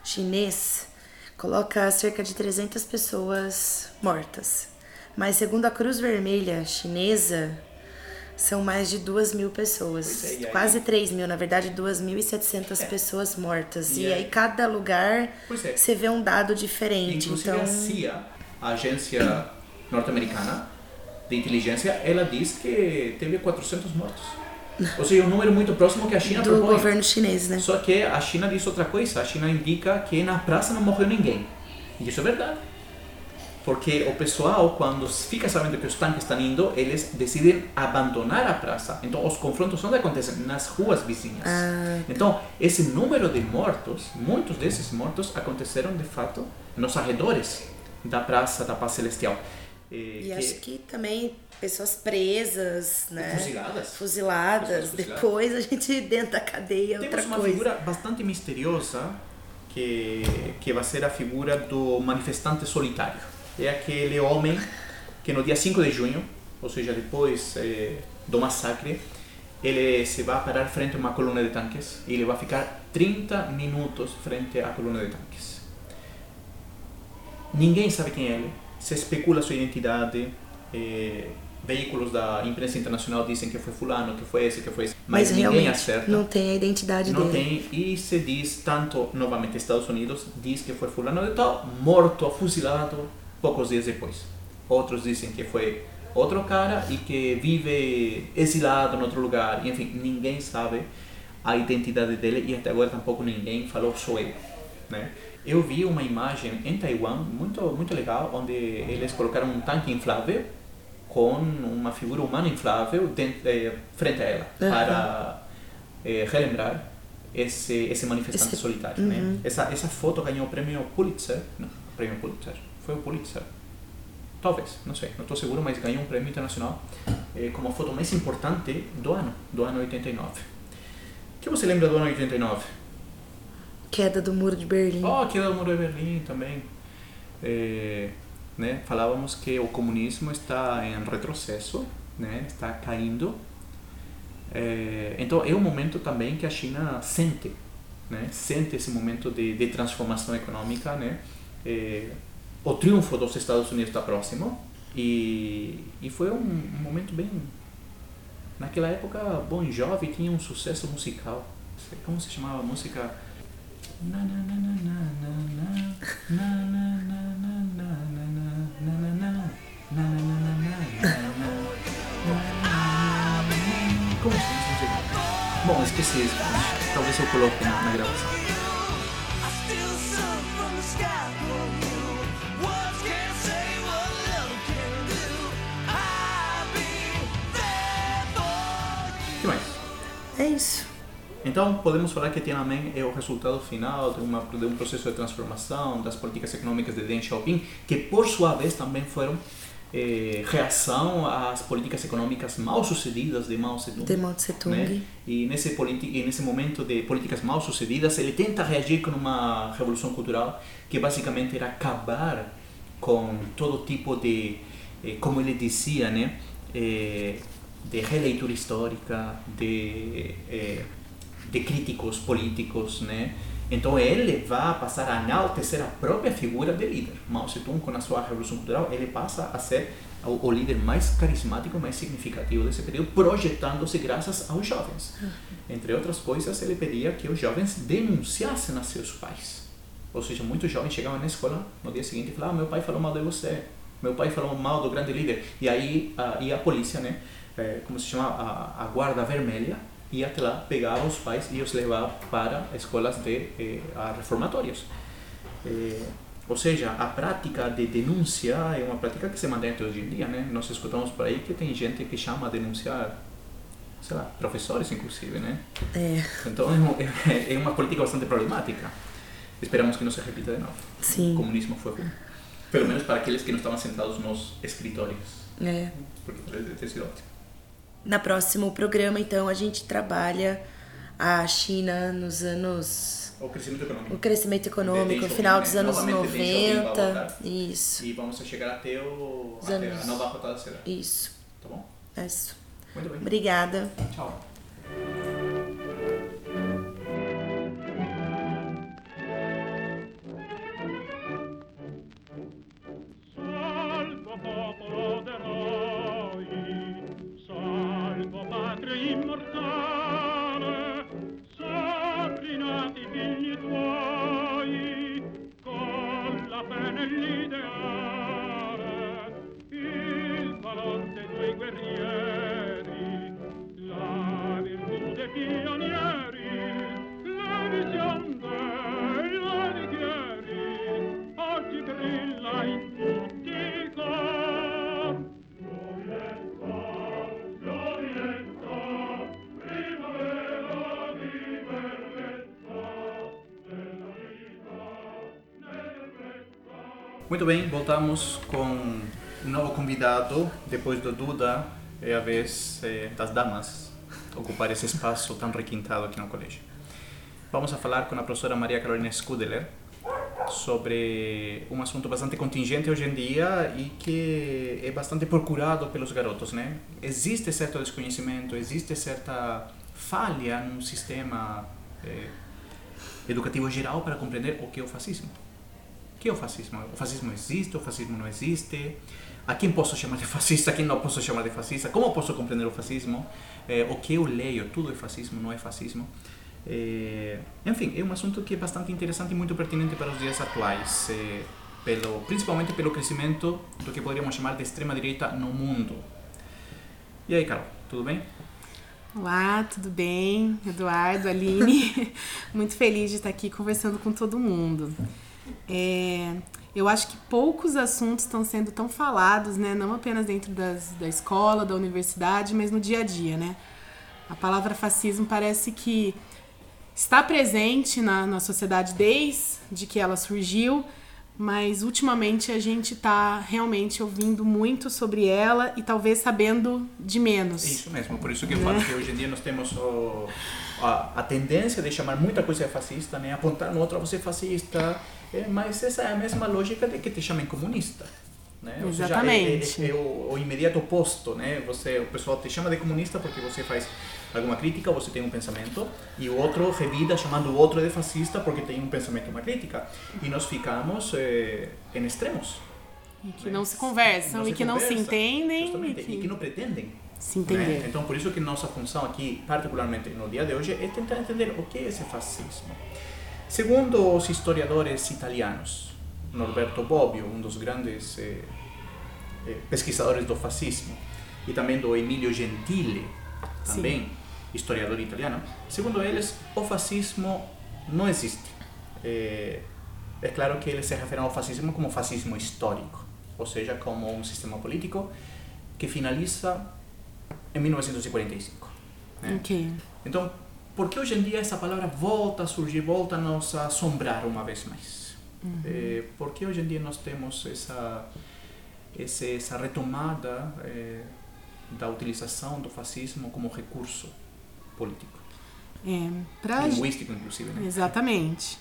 C: chinês coloca cerca de 300 pessoas mortas. Mas segundo a Cruz Vermelha chinesa, são mais de 2 mil pessoas.
B: É, aí-
C: Quase 3 mil, na verdade 2.700 pessoas mortas.
B: E
C: E,
B: aí-
C: aí cada lugar
B: é.
C: você vê um dado diferente.
B: Inclusive
C: então,
B: a CIA, a agência norte-americana de inteligência, ela diz que teve 400 mortos. Ou seja, um número muito próximo que a China
C: do
B: propõe.
C: governo chinês, né?
B: Só que a China diz outra coisa. A China indica que na praça não morreu ninguém. E isso é verdade. Porque o pessoal, quando fica sabendo que os tanques estão indo, eles decidem abandonar a praça. Então, os confrontos onde acontecem? Nas ruas vizinhas. Então, esse número de mortos, muitos desses mortos aconteceram, de fato, nos arredores da Praça da Paz Celestial.
C: E
B: que-
C: acho que também pessoas presas, né?
B: Fuziladas.
C: Fuziladas. Depois a gente dentro da cadeia,
B: Temos
C: outra
B: uma
C: coisa.
B: figura bastante misteriosa que, que vai ser a figura do manifestante solitário. É aquele homem que no dia 5 de junho, ou seja, depois eh, do massacre, ele se vai parar frente a uma coluna de tanques e ele vai ficar 30 minutos frente à coluna de tanques. Ninguém sabe quem é ele, se especula sua identidade, eh, veículos da imprensa internacional dizem que foi fulano, que foi esse, que foi esse, mas, ninguém
C: realmente
B: acerta.
C: não tem a identidade
B: Não
C: dele.
B: tem, e se diz, tanto novamente Estados Unidos, diz que foi fulano de tal, morto, fuzilado, poucos dias depois. Outros dizem que foi outro cara e que vive exilado em outro lugar. Enfim, ninguém sabe a identidade dele e até agora tampouco ninguém falou sou eu. Né? Eu vi uma imagem em Taiwan muito, muito legal, onde eles colocaram um tanque inflável com uma figura humana inflável dentro, eh, frente a ela,
C: Aham.
B: para eh, relembrar esse, esse manifestante
C: Esse-
B: solitário. Né? Essa, essa foto ganhou o prêmio Pulitzer. Não, prêmio Pulitzer. Foi o Pulitzer. Talvez, não sei, não estou seguro, mas ganhou um prêmio internacional eh, como a foto mais importante do ano, do ano 89. O que você lembra do ano 89?
C: Queda do muro de Berlim.
B: Oh, que era o Muro de Berlim também. Eh, né? Falávamos que o comunismo está em retrocesso, né? está caindo. Eh, então é um momento também que a China sente, né? sente esse momento de, de transformação econômica. Né? Eh, o triunfo dos Estados Unidos está próximo e, e foi um, um momento bem. Naquela época, Bon Jovi tinha um sucesso musical. Como se chamava a música? Como se Bom, esqueci isso. Talvez eu coloque na, na gravação.
C: Isso.
B: Então, podemos falar que Tiananmen é o resultado final de, uma, de um processo de transformação das políticas econômicas de Deng Xiaoping, que por sua vez também foram eh, reação às políticas econômicas mal sucedidas de Mao Zedong.
C: De Mao Tung.
B: né? E nesse, e nesse momento de políticas mal sucedidas, ele tenta reagir com uma revolução cultural que basicamente era acabar com todo tipo de, eh, como ele dizia, né? Eh, de releitura histórica, de, eh, de críticos políticos, né? Então ele vai passar a enaltecer a própria figura de líder. Mao Zedong, com a sua revolução cultural, ele passa a ser o, o líder mais carismático, mais significativo desse período, projetando-se graças aos jovens. Entre outras coisas, ele pedia que os jovens denunciassem a seus pais. Ou seja, muitos jovens chegavam na escola no dia seguinte e falavam: ah, meu pai falou mal de você, meu pai falou mal do grande líder. E aí a, ia a polícia, né? Eh, como se chama? A, a guarda vermelha, ia até lá, pegava os pais e os levava para escolas de eh, a reformatórios. Eh, ou seja, a prática de denúncia é uma prática que se mantém até hoje em dia, né? Nós escutamos por aí que tem gente que chama a denunciar, sei lá, professores inclusive, né?
C: É,
B: Então é é, é uma política bastante problemática. Esperamos que não se repita de novo. O
C: sim.
B: comunismo foi ruim. Pelo menos para aqueles que não estavam sentados nos escritórios.
C: É.
B: Porque deve ter sido ótimo.
C: Na próximo programa, então, a gente trabalha a China nos anos.
B: O crescimento econômico.
C: O crescimento econômico,
B: Deng
C: final dos
B: né?
C: anos
B: Novamente, Xiaoping vai
C: 90.
B: voltar.
C: Isso,
B: E vamos chegar até, o,
C: Os
B: até
C: anos-
B: a nova rotada será.
C: isso.
B: Tá bom?
C: É isso.
B: Muito bem.
C: Obrigada.
B: Tchau. Muito bem, voltamos com um novo convidado. Depois do Duda, é a vez eh, das damas ocupar esse espaço tão requintado aqui no colégio. Vamos a falar com a professora Maria Carolina Scudeler sobre um assunto bastante contingente hoje em dia e que é bastante procurado pelos garotos, né? Existe certo desconhecimento, existe certa falha no sistema eh, educativo geral para compreender o que é o fascismo. Que é o fascismo? O fascismo existe? O fascismo não existe? A quem posso chamar de fascista? A quem não posso chamar de fascista? Como posso compreender o fascismo? Eh, o que eu leio? Tudo é fascismo? Não é fascismo? Eh, enfim, é um assunto que é bastante interessante e muito pertinente para os dias atuais, eh, pelo, principalmente pelo crescimento do que poderíamos chamar de extrema direita no mundo. E aí, Carol, tudo bem?
D: Olá, tudo bem? Eduardo, Aline. Muito feliz de estar aqui conversando com todo mundo. É, eu acho que poucos assuntos estão sendo tão falados, né? Não apenas dentro das, da escola, da universidade, mas no dia a dia, né? A palavra fascismo parece que está presente na, na sociedade desde que ela surgiu, mas ultimamente a gente tá realmente ouvindo muito sobre ela e talvez sabendo de menos.
B: É isso mesmo, por isso que eu falo que hoje em dia nós temos o, a, a tendência de chamar muita coisa de fascista, né? apontar no outro você é fascista, é, mas essa é a mesma lógica de que te chamem comunista. Né? Ou seja, é-
D: Exatamente.
B: é, é o, o imediato oposto, né? Você, o pessoal te chama de comunista porque você faz alguma crítica, você tem um pensamento, e o outro revida chamando o outro de fascista porque tem um pensamento, uma crítica. E nós ficamos eh, em extremos.
D: E que não se conversam,
B: Não
D: e que não se
B: conversa,
D: entendem e que,
B: e que não pretendem
D: se
B: né?
D: entender.
B: Então, por isso que nossa função aqui, particularmente no dia de hoje, é tentar entender o que é esse fascismo. Segundo os historiadores italianos, Norberto Bobbio, um dos grandes eh, eh, pesquisadores do fascismo, e também do Emilio Gentile, também historiador italiano, segundo eles, o fascismo não existe. É, é claro que eles se referem ao fascismo como fascismo histórico, ou seja, como um sistema político que finaliza em 1945. né? Então, por que hoje em dia essa palavra volta a surgir, volta a nos assombrar uma vez mais? Eh, por que hoje em dia nós temos essa, essa retomada eh, da utilização do fascismo como recurso político?
D: É, pra,
B: Linguístico, inclusive, né?
D: Exatamente.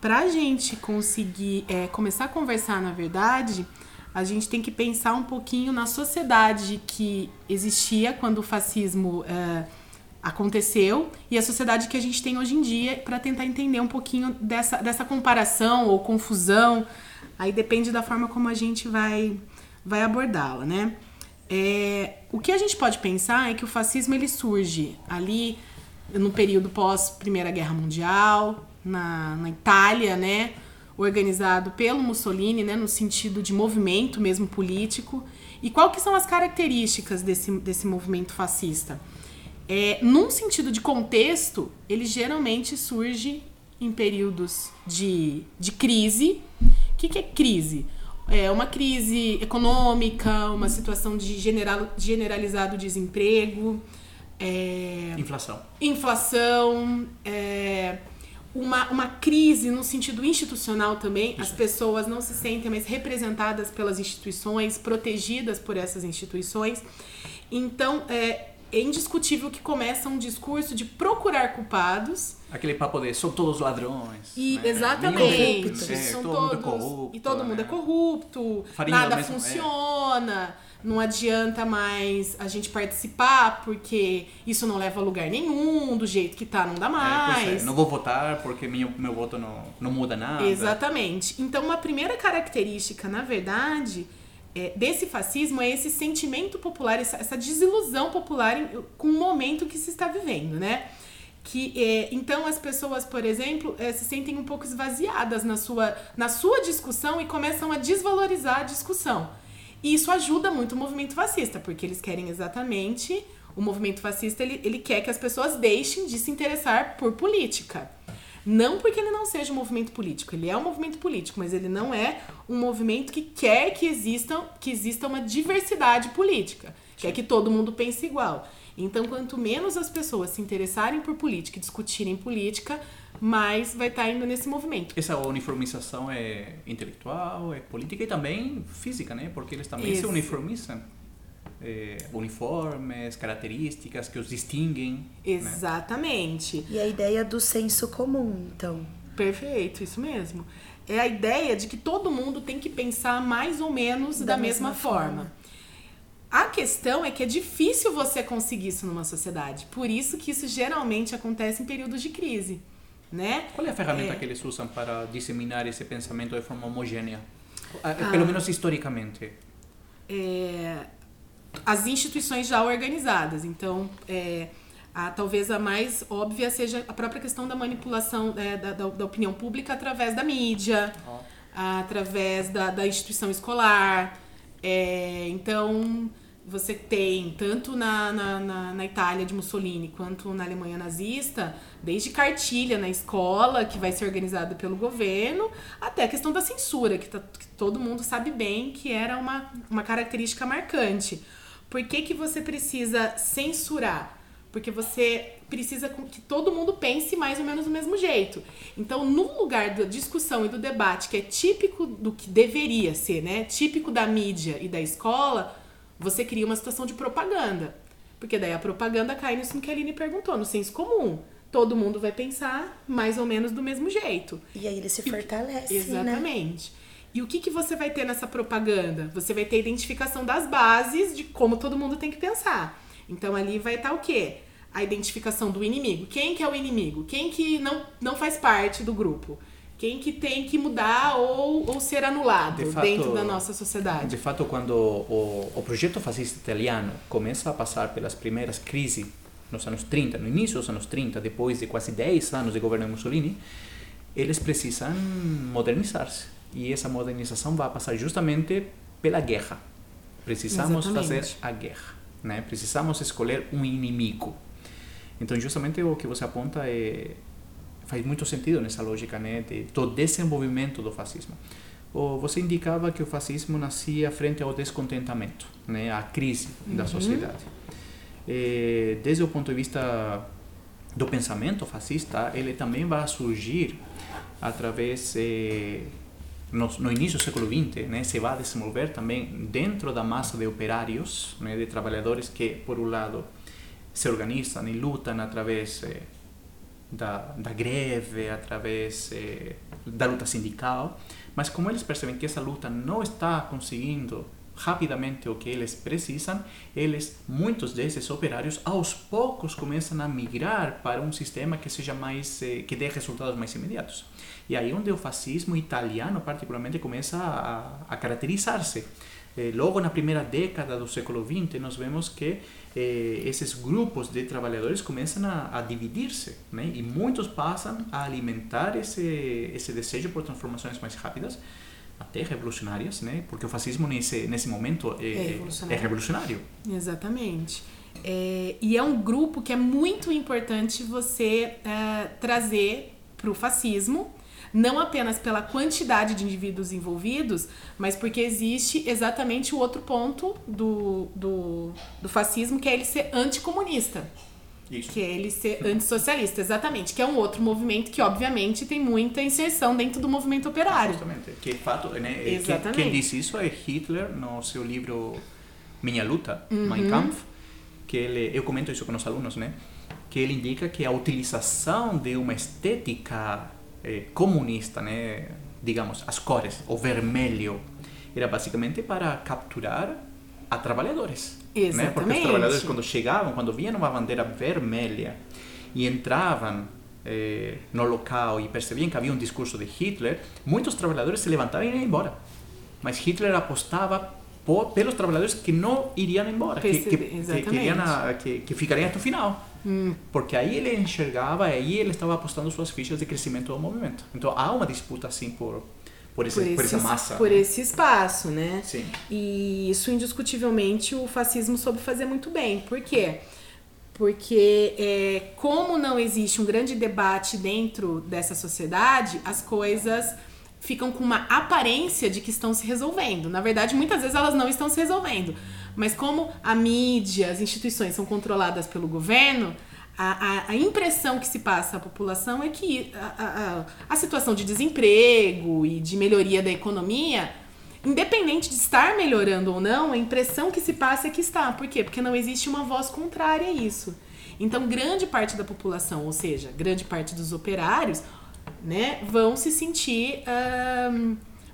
D: Para a gente conseguir é, começar a conversar, na verdade, a gente tem que pensar um pouquinho na sociedade que existia quando o fascismo é, aconteceu e a sociedade que a gente tem hoje em dia para tentar entender um pouquinho dessa, dessa comparação ou confusão. Aí depende da forma como a gente vai, vai abordá-la, né? É, o que a gente pode pensar é que o fascismo ele surge ali no período pós Primeira Guerra Mundial, na, na Itália, né? Organizado pelo Mussolini, né? No sentido de movimento mesmo político. E qual que são as características desse, desse movimento fascista? É, num sentido de contexto, ele geralmente surge em períodos de, de crise. O que, que é crise? É uma crise econômica, uma situação de general, generalizado desemprego, é,
B: Inflação.
D: inflação, é, uma, uma crise no sentido institucional também. As pessoas não se sentem mais representadas pelas instituições, protegidas por essas instituições. Então, é, é indiscutível que começa um discurso de procurar culpados.
B: Aquele papo de são todos ladrões.
D: E
B: né?
D: exatamente,
B: é,
D: são
B: todo mundo é
D: todos
B: corrupto.
D: e todo mundo é
B: né?
D: corrupto,
B: Farinha
D: nada
B: mesmo- é.
D: funciona, não adianta mais a gente participar porque isso não leva a lugar nenhum, do jeito que tá não dá
B: É,
D: mais.
B: é, não vou votar porque meu, meu voto não, não muda nada.
D: Exatamente. Então, uma primeira característica, na verdade, é, desse fascismo é esse sentimento popular, essa, essa desilusão popular em- com o momento que se está vivendo, né? Que, é, então as pessoas, por exemplo, é, se sentem um pouco esvaziadas na sua, na sua discussão e começam a desvalorizar a discussão. E isso ajuda muito o movimento fascista, porque eles querem exatamente. O movimento fascista ele, ele quer que as pessoas deixem de se interessar por política. Não porque ele não seja um movimento político, ele é um movimento político, mas ele não é um movimento que quer que exista, que exista uma diversidade política, quer que todo mundo pense igual. Então, quanto menos as pessoas se interessarem por política e discutirem política, mais vai estar indo nesse movimento.
B: Essa uniformização é intelectual, é política e também física, né? Porque eles também se
D: Isso.
B: uniformizam. É, uniformes, características que os distinguem. né?
D: Exatamente.
C: E a ideia do senso comum, então.
D: Perfeito, isso mesmo. É a ideia de que todo mundo tem que pensar mais ou menos da,
C: Da
D: mesma,
C: mesma
D: forma.
C: forma.
D: A questão é que é difícil você conseguir isso numa sociedade. Por isso que isso geralmente acontece em períodos de crise, né?
B: Qual é a ferramenta
D: É.
B: que eles usam para disseminar esse pensamento de forma homogênea? Ah. Pelo menos historicamente.
D: é, as instituições já organizadas. Então, é, a, talvez a mais óbvia seja a própria questão da manipulação é, da, da- da opinião pública através da mídia,
B: Ó.
D: através da, da instituição escolar. É, então, você tem, tanto na, na, na, na Itália de Mussolini quanto na Alemanha nazista, desde cartilha na escola, que vai ser organizada pelo governo, até a questão da censura, que, tá- que todo mundo sabe bem que era uma, uma característica marcante. Por que, que você precisa censurar? porque você precisa que todo mundo pense mais ou menos do mesmo jeito. Então, no lugar da discussão e do debate, que é típico do que deveria ser, né? Típico da mídia e da escola, você cria uma situação de propaganda. Porque daí a propaganda cai nisso que a Aline perguntou, no senso comum. Todo mundo vai pensar mais ou menos do mesmo jeito.
C: E aí ele se
D: E o que-
C: fortalece, né?
D: E o que, que você vai ter nessa propaganda? Você vai ter a identificação das bases de como todo mundo tem que pensar. Então ali vai estar o quê? A identificação do inimigo. Quem que é o inimigo? Quem que não, não faz parte do grupo? Quem que tem que mudar ou, ou ser anulado
B: De fato-
D: dentro da nossa sociedade?
B: De fato, quando o, o projeto fascista italiano começa a passar pelas primeiras crises nos anos 30, no início dos anos 30, depois de quase 10 anos de governo de Mussolini, eles precisam modernizar-se. E essa modernização vai passar justamente pela guerra. Precisamos
D: Exatamente.
B: fazer a guerra. Né? Precisamos escolher um inimigo. Então, justamente o que você aponta é, faz muito sentido nessa lógica né, de, do desenvolvimento do fascismo. O- Você indicava que o fascismo nascia frente ao descontentamento, né, à crise da sociedade. Eh, desde o ponto de vista do pensamento fascista, ele também vai surgir através eh, no, no início do século XX, né, se vai desenvolver também dentro da massa de operários, né, de trabalhadores que, por um lado, se organizam e lutam através eh, da, da greve, através eh, da luta sindical, mas como eles percebem que essa luta não está conseguindo rapidamente o que eles precisam, eles, muitos desses operários, aos poucos começam a migrar para um sistema que seja mais, eh, que dê resultados mais imediatos. E aí onde o fascismo italiano, particularmente, começa a, a caracterizar-se. Eh, logo na primeira década do século XX, nós vemos que eh, esses grupos de trabalhadores começam a, a dividir-se, né? e muitos passam a alimentar esse, esse desejo por transformações mais rápidas, até revolucionárias, né? porque o fascismo nesse, nesse momento é,
D: É revolucionário.
B: é revolucionário.
D: Exatamente. É, e é um grupo que é muito importante você é, trazer para o fascismo, não apenas pela quantidade de indivíduos envolvidos, mas porque existe exatamente o outro ponto do, do, do fascismo, que é ele ser anticomunista.
B: Isso.
D: Que é ele ser antissocialista, exatamente. Que é um outro movimento que, obviamente, tem muita inserção dentro do movimento operário.
B: Justamente. Que fato, né? Quem,
D: Exatamente.
B: quem disse isso é Hitler no seu livro Minha Luta,
D: Uhum.
B: Mein Kampf, que ele, eu comento isso com os alunos, né? Que ele indica que a utilização de uma estética eh, comunista, né? Digamos, as cores, o vermelho, era basicamente para capturar a trabalhadores. Né? Porque os trabalhadores, quando chegavam, quando viam uma bandeira vermelha e entravam eh, no local e percebiam que havia um discurso de Hitler, muitos trabalhadores se levantavam e iam embora. Mas Hitler apostava por, pelos trabalhadores que não iriam embora, que, que, que, a- que, que ficariam até o final. Porque aí ele enxergava, aí ele estava apostando suas fichas de crescimento do movimento. Então há uma disputa assim por, por, esse, por, essa
D: esse-
B: massa.
D: por
B: né?
D: esse espaço, né?
B: Sim.
D: E isso, indiscutivelmente, o fascismo soube fazer muito bem. Por quê? Porque, é, como não existe um grande debate dentro dessa sociedade, as coisas ficam com uma aparência de que estão se resolvendo. Na verdade, muitas vezes elas não estão se resolvendo. Mas como a mídia, as instituições são controladas pelo governo, a, a, a impressão que se passa à população é que a, a, a- situação de desemprego e de melhoria da economia independente de estar melhorando ou não, a impressão que se passa é que está. Por quê? Porque não existe uma voz contrária a isso. Então, grande parte da população, ou seja, grande parte dos operários, né, vão se sentir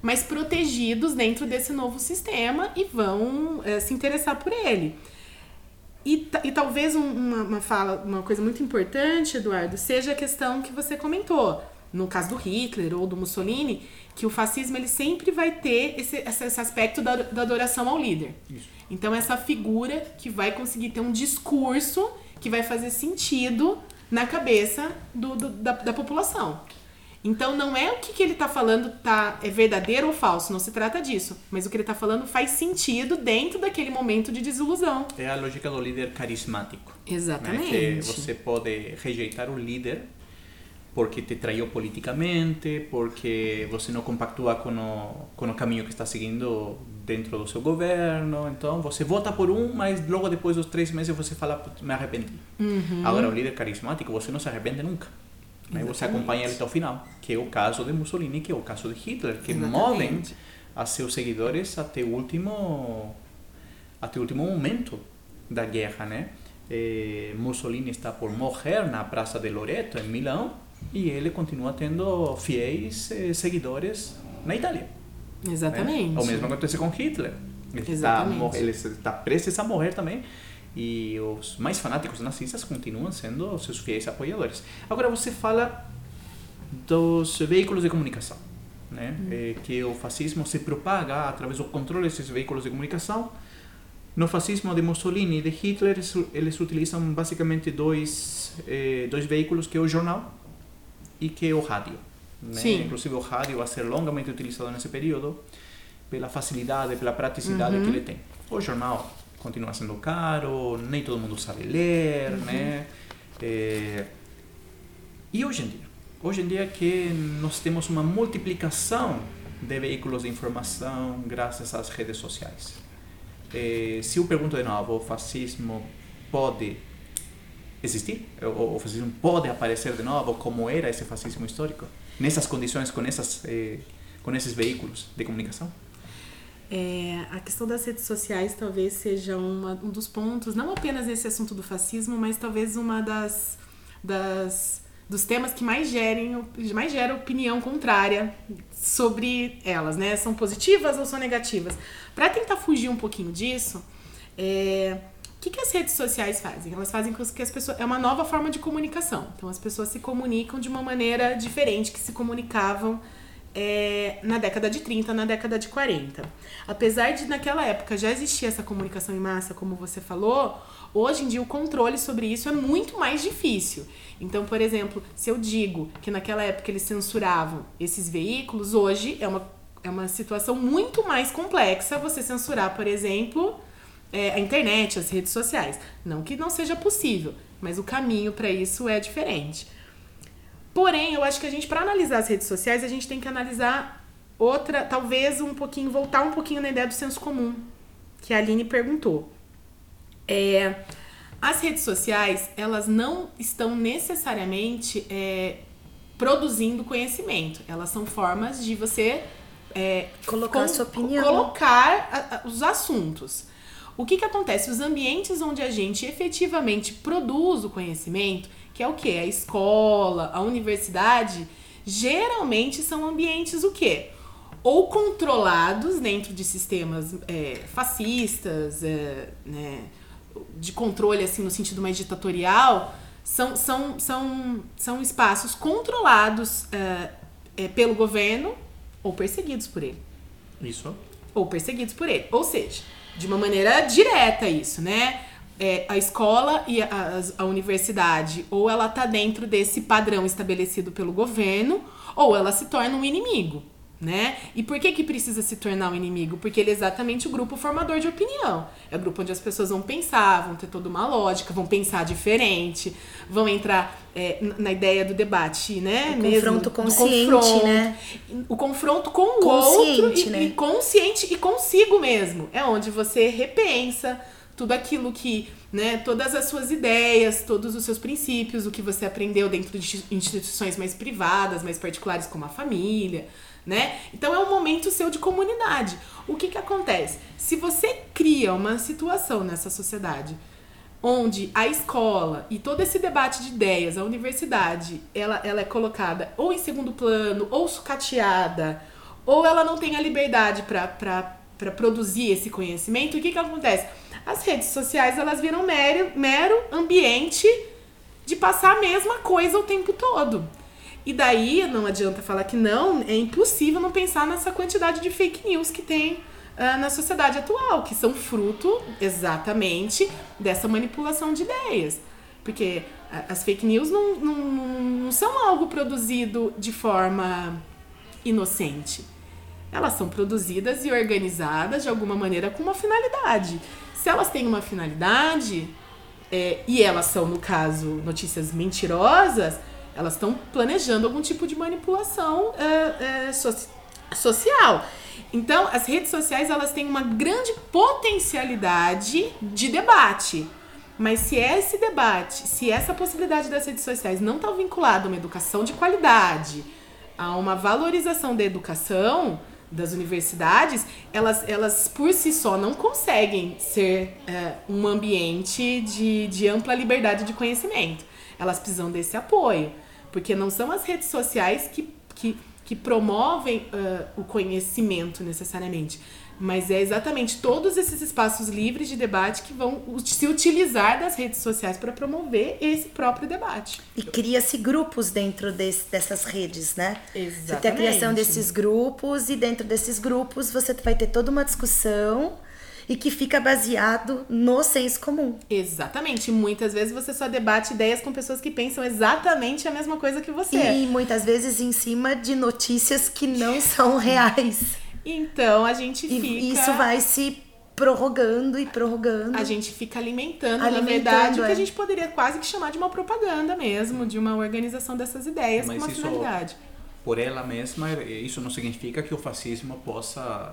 D: mais protegidos dentro desse novo sistema e vão eh, se interessar por ele. E, e talvez um- uma, uma fala, uma coisa muito importante, Eduardo, seja a questão que você comentou, no caso do Hitler ou do Mussolini, que o fascismo ele sempre vai ter esse, esse, aspecto da, da adoração ao líder. Então, essa figura que vai conseguir ter um discurso que vai fazer sentido na cabeça do, do- da, da população. Então, não é o que, que ele está falando tá, é verdadeiro ou falso, não se trata disso. Mas o que ele está falando faz sentido dentro daquele momento de desilusão.
B: É a lógica do líder carismático.
D: Exatamente.
B: Né? Que você pode rejeitar o líder porque te traiu politicamente, porque você não compactua com o, com o caminho que está seguindo dentro do seu governo. Então você vota por um, mas logo depois dos três meses você fala, "Putz, me arrependi. Agora, o líder carismático, você não se arrepende nunca. Né? Você acompanha ele até o final, que é o caso de Mussolini, que é o caso de Hitler, que
D: Exatamente.
B: movem a seus seguidores até o último, até o último momento da guerra, né? Eh, Mussolini está por morrer na Praça de Loreto, em Milão, e ele continua tendo fiéis eh, seguidores na Itália. né?
D: Exatamente.
B: O mesmo acontece com Hitler. Ele está,
D: Exatamente.
B: mor- ele está prestes a morrer também. E os mais fanáticos nazistas continuam sendo seus fiéis apoiadores. Agora você fala dos veículos de comunicação, né? Eh, que o fascismo se propaga através do controle desses veículos de comunicação. No fascismo de Mussolini e de Hitler, eles, utilizam basicamente dois, eh, dois veículos, que é o jornal e que é o rádio. Né?
D: Sim.
B: Inclusive o rádio vai ser longamente utilizado nesse período pela facilidade, pela praticidade que ele tem. O jornal continua sendo caro, nem todo mundo sabe ler, né? Eh, e hoje em dia? Hoje em dia que nós temos uma multiplicação de veículos de informação graças às redes sociais. Eh, se eu pergunto de novo, o fascismo pode existir? O, o fascismo pode aparecer de novo como era esse fascismo histórico? Nessas condições, com, essas, eh, com esses veículos de comunicação?
D: É, a questão das redes sociais talvez seja uma- um dos pontos, não apenas nesse assunto do fascismo, mas talvez uma das, das dos temas que mais gerem mais gera opinião contrária sobre elas, né? São positivas ou são negativas? Para tentar fugir um pouquinho disso, é, o que, que as redes sociais fazem? Elas fazem com que as pessoas é uma nova forma de comunicação. Então as pessoas se comunicam de uma maneira diferente que se comunicavam é, na década de 30, na década de 40. Apesar de naquela época já existir essa comunicação em massa, como você falou, hoje em dia o controle sobre isso é muito mais difícil. Então, por exemplo, se eu digo que naquela época eles censuravam esses veículos, hoje é uma, é uma situação muito mais complexa você censurar, por exemplo, é, a internet, as redes sociais. Não que não seja possível, mas o caminho para isso é diferente. Porém, eu acho que a gente, para analisar as redes sociais, a gente tem que analisar outra, talvez um pouquinho, voltar um pouquinho na ideia do senso comum, que a Aline perguntou. É, as redes sociais, elas não estão necessariamente é, produzindo conhecimento. Elas são formas de você é,
C: Colocar a sua opinião.
D: Colocar a- a- os assuntos. O que, que acontece? Os ambientes onde a gente efetivamente produz o conhecimento, que é o que? A escola, a universidade, geralmente são ambientes o quê? Ou controlados dentro de sistemas é, fascistas, é, né, de controle assim no sentido mais ditatorial, são, são, são, são espaços controlados é, é, pelo governo ou perseguidos por ele
B: Isso.
D: ou perseguidos por ele. Ou seja, de uma maneira direta isso, né? É, a escola e a, a universidade, ou ela tá dentro desse padrão estabelecido pelo governo, ou ela se torna um inimigo, né? E por que que precisa se tornar um inimigo? Porque ele é exatamente o grupo formador de opinião. É o grupo onde as pessoas vão pensar, vão ter toda uma lógica, vão pensar diferente, vão entrar é, na ideia do debate, né?
C: O confronto consciente,
D: confronto,
C: né?
D: o confronto com o
C: Consciente,
D: outro e,
C: né?
D: e consciente e consigo mesmo. É onde você repensa tudo aquilo que, né, todas as suas ideias, todos os seus princípios, o que você aprendeu dentro de instituições mais privadas, mais particulares como a família, né? Então é um momento seu de comunidade. O que que acontece? Se você cria uma situação nessa sociedade onde a escola e todo esse debate de ideias, a universidade, ela, ela é colocada ou em segundo plano, ou sucateada, ou ela não tem a liberdade para produzir esse conhecimento, o que, que acontece? As redes sociais elas viram mero, mero ambiente de passar a mesma coisa o tempo todo. E daí não adianta falar que não, é impossível não pensar nessa quantidade de fake news que tem ah, na sociedade atual, que são fruto exatamente dessa manipulação de ideias. Porque as fake news não, não, não são algo produzido de forma inocente. Elas são produzidas e organizadas de alguma maneira com uma finalidade. Se elas têm uma finalidade, é, e elas são, no caso, notícias mentirosas, elas estão planejando algum tipo de manipulação é, é, so- social. Então, as redes sociais elas têm uma grande potencialidade de debate. Mas se esse debate, se essa possibilidade das redes sociais não está vinculada a uma educação de qualidade, a uma valorização da educação das universidades, elas, elas por si só não conseguem ser é, um ambiente de, de ampla liberdade de conhecimento. Elas precisam desse apoio, porque não são as redes sociais que, que, que promovem ah, o conhecimento necessariamente, mas é exatamente todos esses espaços livres de debate que vão se utilizar das redes sociais para promover esse próprio debate.
C: E cria-se grupos dentro desse- dessas redes, né? Você tem a
D: Exatamente.
C: criação desses grupos e dentro desses grupos você vai ter toda uma discussão e que fica baseado no senso comum.
D: Exatamente. Muitas vezes você só debate ideias com pessoas que pensam exatamente a mesma coisa que você.
C: E muitas vezes em cima de notícias que não são reais.
D: Então a gente
C: E
D: fica.
C: isso vai se prorrogando e prorrogando.
D: A gente fica alimentando, na
C: Alimentando,
D: verdade, o que
C: é.
D: a gente poderia quase que chamar de uma propaganda mesmo, de uma organização dessas ideias
B: Mas
D: com uma
B: isso-
D: finalidade.
B: Por ela mesma, isso não significa que o fascismo possa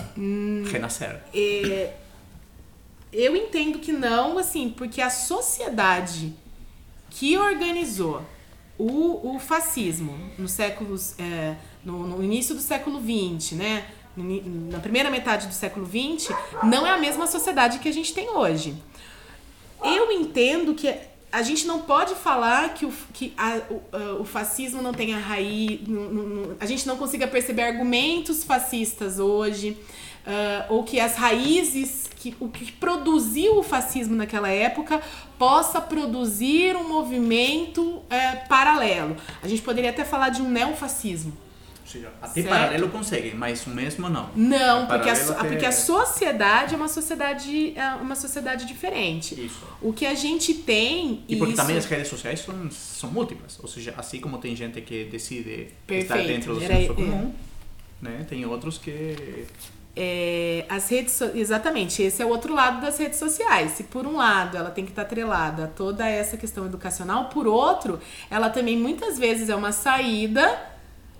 B: renascer.
D: É, eu entendo que não, assim, porque a sociedade que organizou o, o fascismo nos séculos. é, no, no início do século XX, né? Na primeira metade do século XX, não é a mesma sociedade que a gente tem hoje. Eu entendo que a gente não pode falar que o, que a- o, o fascismo não tenha raiz. a gente não consiga perceber argumentos fascistas hoje, ah, ou que as raízes, que, o que produziu o fascismo naquela época, possa produzir um movimento eh, paralelo. A gente poderia até falar de um neofascismo.
B: Seja, até
D: Certo.
B: paralelo conseguem, mas o mesmo não.
D: Não,
B: É
D: porque a,
B: até-
D: porque a sociedade é uma sociedade, é uma sociedade diferente.
B: Isso.
D: O que a gente tem.
B: E porque
D: isso-
B: também as redes sociais são, são múltiplas. Ou seja, assim como tem gente que decide estar
D: Perfeito.
B: dentro do
D: Era-
B: senso
D: é.
B: comum, né? tem outros que
D: É, as redes so- exatamente esse é o outro lado das redes sociais se por um lado ela tem que estar atrelada a toda essa questão educacional por outro ela também muitas vezes é uma saída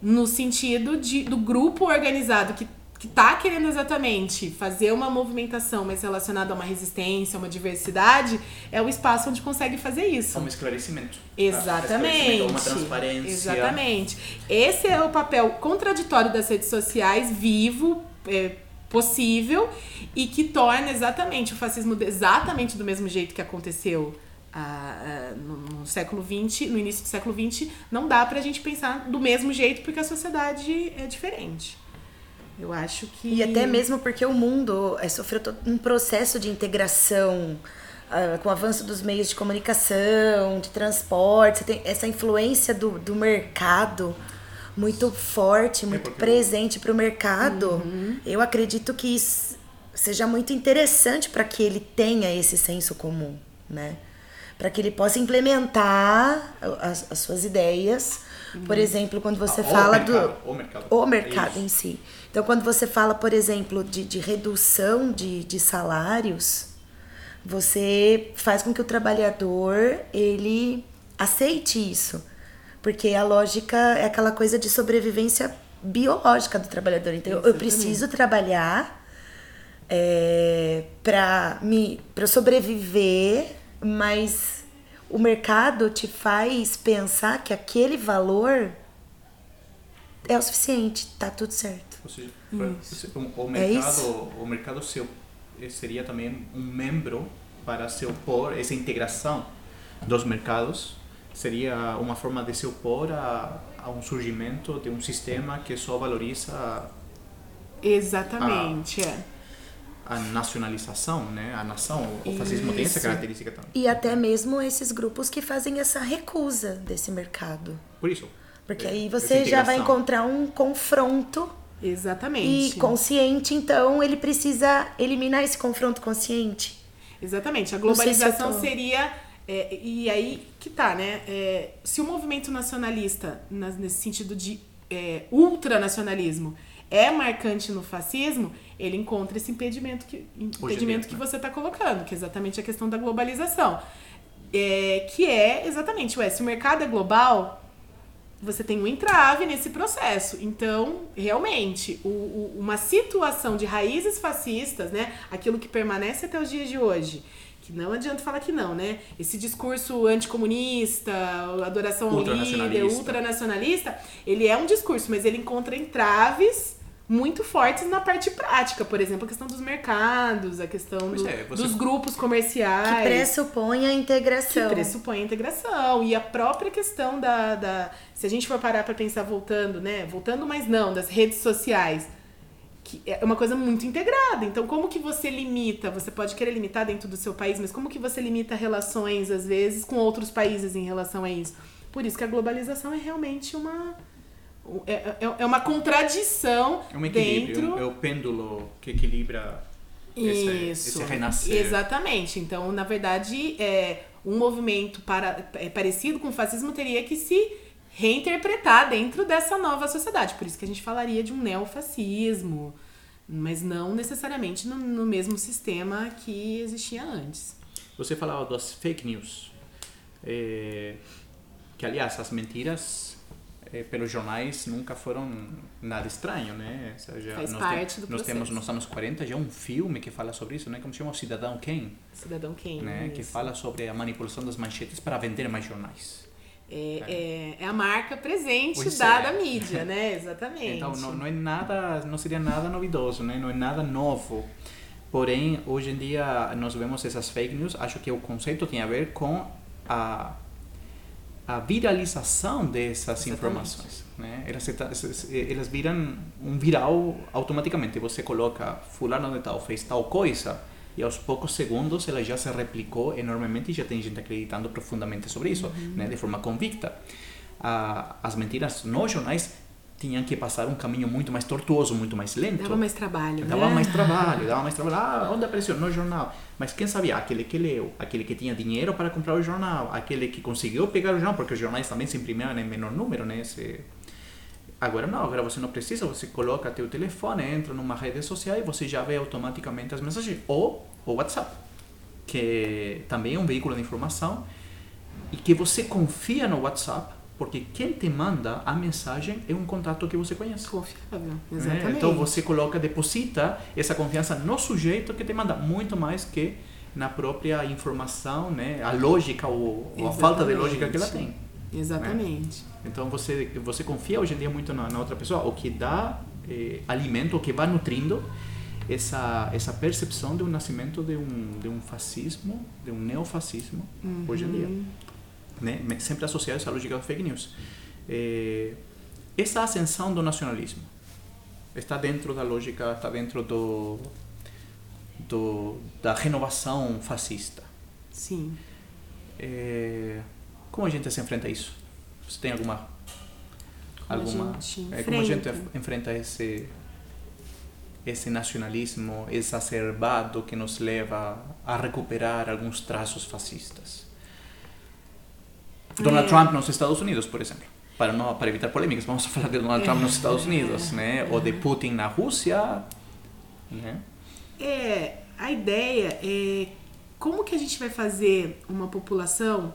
D: no sentido de, do grupo organizado que que tá querendo exatamente fazer uma movimentação mais relacionada a uma resistência, a uma diversidade, é o espaço onde consegue fazer isso.
B: um esclarecimento.
D: Exatamente.
B: Uma transparência.
D: Exatamente. Esse é o papel contraditório das redes sociais, vivo, é, possível, e que torna exatamente o fascismo exatamente do mesmo jeito que aconteceu ah, no, no século XX, no início do século XX, não dá pra gente pensar do mesmo jeito porque a sociedade é diferente. Eu acho que.
C: E até mesmo porque o mundo eh, sofreu todo um processo de integração ah, com o avanço dos meios de comunicação, de transporte. Você tem essa influência do, do mercado muito forte, muito
B: porque-
C: presente para o mercado.
D: Uhum.
C: Eu acredito que isso seja muito interessante para que ele tenha esse senso comum, né? Para que ele possa implementar as, as suas ideias. Por
D: Uhum.
C: exemplo, quando você
B: Ah, o
C: fala do
B: mercado, o mercado.
C: o mercado
B: Isso.
C: em si. Então, quando você fala, por exemplo, de, de redução de, de salários, você faz com que o trabalhador ele aceite isso. Porque a lógica é aquela coisa de sobrevivência biológica do trabalhador. Então, eu- preciso trabalhar é, para me para sobreviver, mas o mercado te faz pensar que aquele valor é o suficiente, tá tudo certo.
B: Ou seja, o, o
C: É
B: mercado,
C: isso.
B: o mercado se, op- seria também um membro para se opor, essa integração dos mercados seria uma forma de se opor a, a um surgimento de um sistema que só valoriza
D: Exatamente, é.
B: A nacionalização, né? A nação, o fascismo tem essa
D: Isso.
B: característica também.
C: E até mesmo esses grupos que fazem essa recusa desse mercado.
B: Por isso.
C: Porque
B: é,
C: aí você já vai encontrar um confronto e
D: Exatamente.
C: consciente, então ele precisa eliminar esse confronto consciente.
D: Exatamente. A
C: se
D: globalização
C: tô-
D: seria. é, e aí que tá, né? É, se o movimento nacionalista, nas- nesse sentido de é, ultranacionalismo, é marcante no fascismo, ele encontra esse impedimento que, impedimento que
B: né?
D: você está colocando, que é exatamente a questão da globalização. É, que é exatamente, ué, se o mercado é global, você tem um entrave nesse processo. Então, realmente, o- o- uma situação de raízes fascistas, né? Aquilo que permanece até os dias de hoje. Que não adianta falar que não, né? Esse discurso anticomunista, adoração ao líder,
B: Ultranacionalista.
D: ultranacionalista, ele é um discurso, mas ele encontra entraves muito fortes na parte prática. Por exemplo, a questão dos mercados, a questão do-
B: é, você-
D: dos grupos
C: Que
D: comerciais
C: pressupõe a
D: que
C: integração.
D: pressupõe a integração e a própria questão da, da se a gente for parar para pensar voltando, né, voltando mas não das redes sociais, que é uma coisa muito integrada. Então, como que você limita? Você pode querer limitar dentro do seu país, mas como que você limita relações às vezes com outros países em relação a isso? Por isso que a globalização é realmente uma é, é, é uma contradição
B: É um
D: dentro
B: é o pêndulo que equilibra esse,
D: isso.
B: esse renascer.
D: Exatamente. Então, na verdade, é, um movimento para, é, parecido com o fascismo teria que se reinterpretar dentro dessa nova sociedade. Por isso que a gente falaria de um neofascismo, mas não necessariamente no, no mesmo sistema que existia antes.
B: Você falava das fake news, eh, que aliás as mentiras eh, pelos jornais nunca foram nada estranho, né? Seja,
D: Faz
B: nós,
D: parte do
B: nós temos
D: processo.
B: nos anos 40 já um filme que fala sobre isso, né? Como se chama Cidadão Kane,
D: Cidadão Kane.
B: né? Que
D: isso.
B: fala sobre a manipulação das manchetes para vender mais jornais.
D: É, é, é a marca presente
B: Pois
D: da,
B: é.
D: da mídia, né? Exatamente.
B: Então não, não é nada, não seria nada novidoso, né? Não é nada novo. Porém, hoje em dia nós vemos essas fake news. Acho que o conceito tem a ver com a a viralização dessas
D: Exatamente.
B: informações, né? Elas, elas viram um viral automaticamente. Você coloca fulano de tal fez tal coisa e aos poucos segundos ela já se replicou enormemente e já tem gente acreditando profundamente sobre isso, né? De forma convicta. Ah, as mentiras nos jornais tinham que passar um caminho muito mais tortuoso, muito mais lento.
D: Dava mais trabalho,
B: Dava
D: né?
B: mais trabalho, dava mais trabalho. Ah, onde apareceu? No jornal. Mas quem sabia? Aquele que leu, aquele que tinha dinheiro para comprar o jornal, aquele que conseguiu pegar o jornal, porque os jornais também se imprimiam em menor número, né? Se... Agora não, agora você não precisa, você coloca teu telefone, entra numa rede social e você já vê automaticamente as mensagens. Ou o WhatsApp, que também é um veículo de informação e que você confia no WhatsApp, porque quem te manda a mensagem é um contato que você conhece.
D: Confiável,
B: né?
D: exatamente.
B: Então você coloca, deposita essa confiança no sujeito que te manda muito mais que na própria informação, né? A lógica ou, ou a falta de lógica que ela tem.
D: Exatamente.
B: Então você você confia hoje em dia muito na, na outra pessoa, o que dá eh, alimento, o que vai nutrindo essa essa percepção de um nascimento de um de um fascismo, de um neofascismo hoje em dia, né? Sempre associado a essa lógica das fake news. Eh, essa ascensão do nacionalismo está dentro da lógica, está dentro do, do da renovação fascista.
D: Sim.
B: É, como a gente se enfrenta a isso? Você tem alguma
D: Como a
B: alguma
D: gente
B: é, como a gente
D: enfrenta
B: esse esse nacionalismo exacerbado que nos leva a recuperar alguns traços fascistas? Donald
D: É.
B: Trump nos Estados Unidos, por exemplo. Para não para evitar polêmicas, vamos falar de Donald Trump nos Estados Unidos, né? Ou de Putin na Rússia, né?
D: É, a ideia é como que a gente vai fazer uma população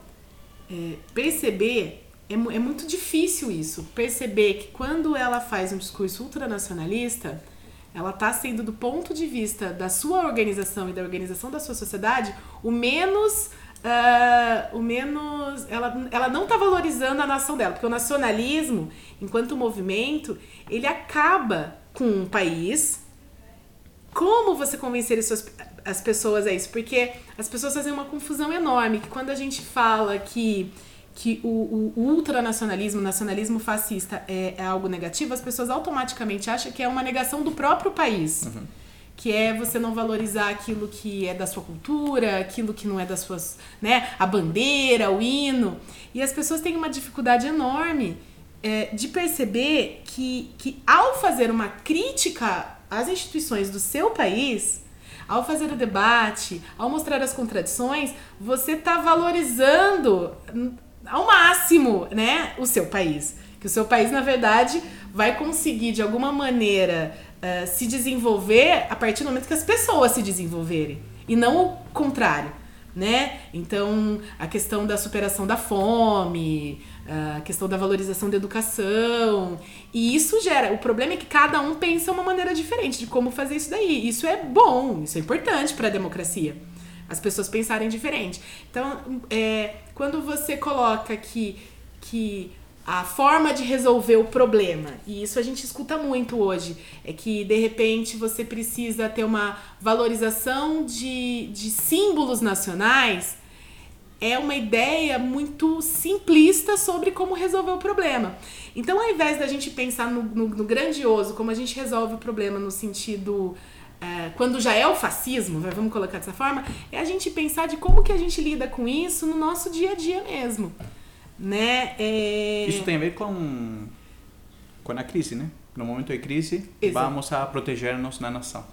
D: é, perceber. É, é muito difícil isso, perceber que quando ela faz um discurso ultranacionalista, ela está sendo, do ponto de vista da sua organização e da organização da sua sociedade, o menos. Ah, o menos. Ela, ela não está valorizando a nação dela, porque o nacionalismo, enquanto movimento, ele acaba com um país, como você convencer as, suas- as pessoas a isso? Porque as pessoas fazem uma confusão enorme, que quando a gente fala que, que o, o ultranacionalismo, o nacionalismo fascista é, é algo negativo, as pessoas automaticamente acham que é uma negação do próprio país. Que é você não valorizar aquilo que é da sua cultura, aquilo que não é das suas, né, a bandeira, o hino. E as pessoas têm uma dificuldade enorme é, de perceber que, que ao fazer uma crítica às instituições do seu país, ao fazer o debate, ao mostrar as contradições, você está valorizando ao máximo né, o seu país. Que o seu país, na verdade, vai conseguir, de alguma maneira, eh, se desenvolver a partir do momento que as pessoas se desenvolverem. E não o contrário. né? Então, a questão da superação da fome, a questão da valorização da educação. E isso gera. O problema é que cada um pensa uma maneira diferente de como fazer isso daí. Isso é bom, isso é importante para a democracia. As pessoas pensarem diferente. Então, é, quando você coloca que, que a forma de resolver o problema, e isso a gente escuta muito hoje, é que de repente você precisa ter uma valorização de, de símbolos nacionais, é uma ideia muito simplista sobre como resolver o problema. Então, ao invés da gente pensar no, no, no grandioso, como a gente resolve o problema no sentido. é, quando já é o fascismo, vamos colocar dessa forma, é a gente pensar de como que a gente lida com isso no nosso dia a dia mesmo. Né? É...
B: Isso tem a ver com, com a crise, né? No momento de crise,
D: Exato.
B: vamos a proteger-nos na nação.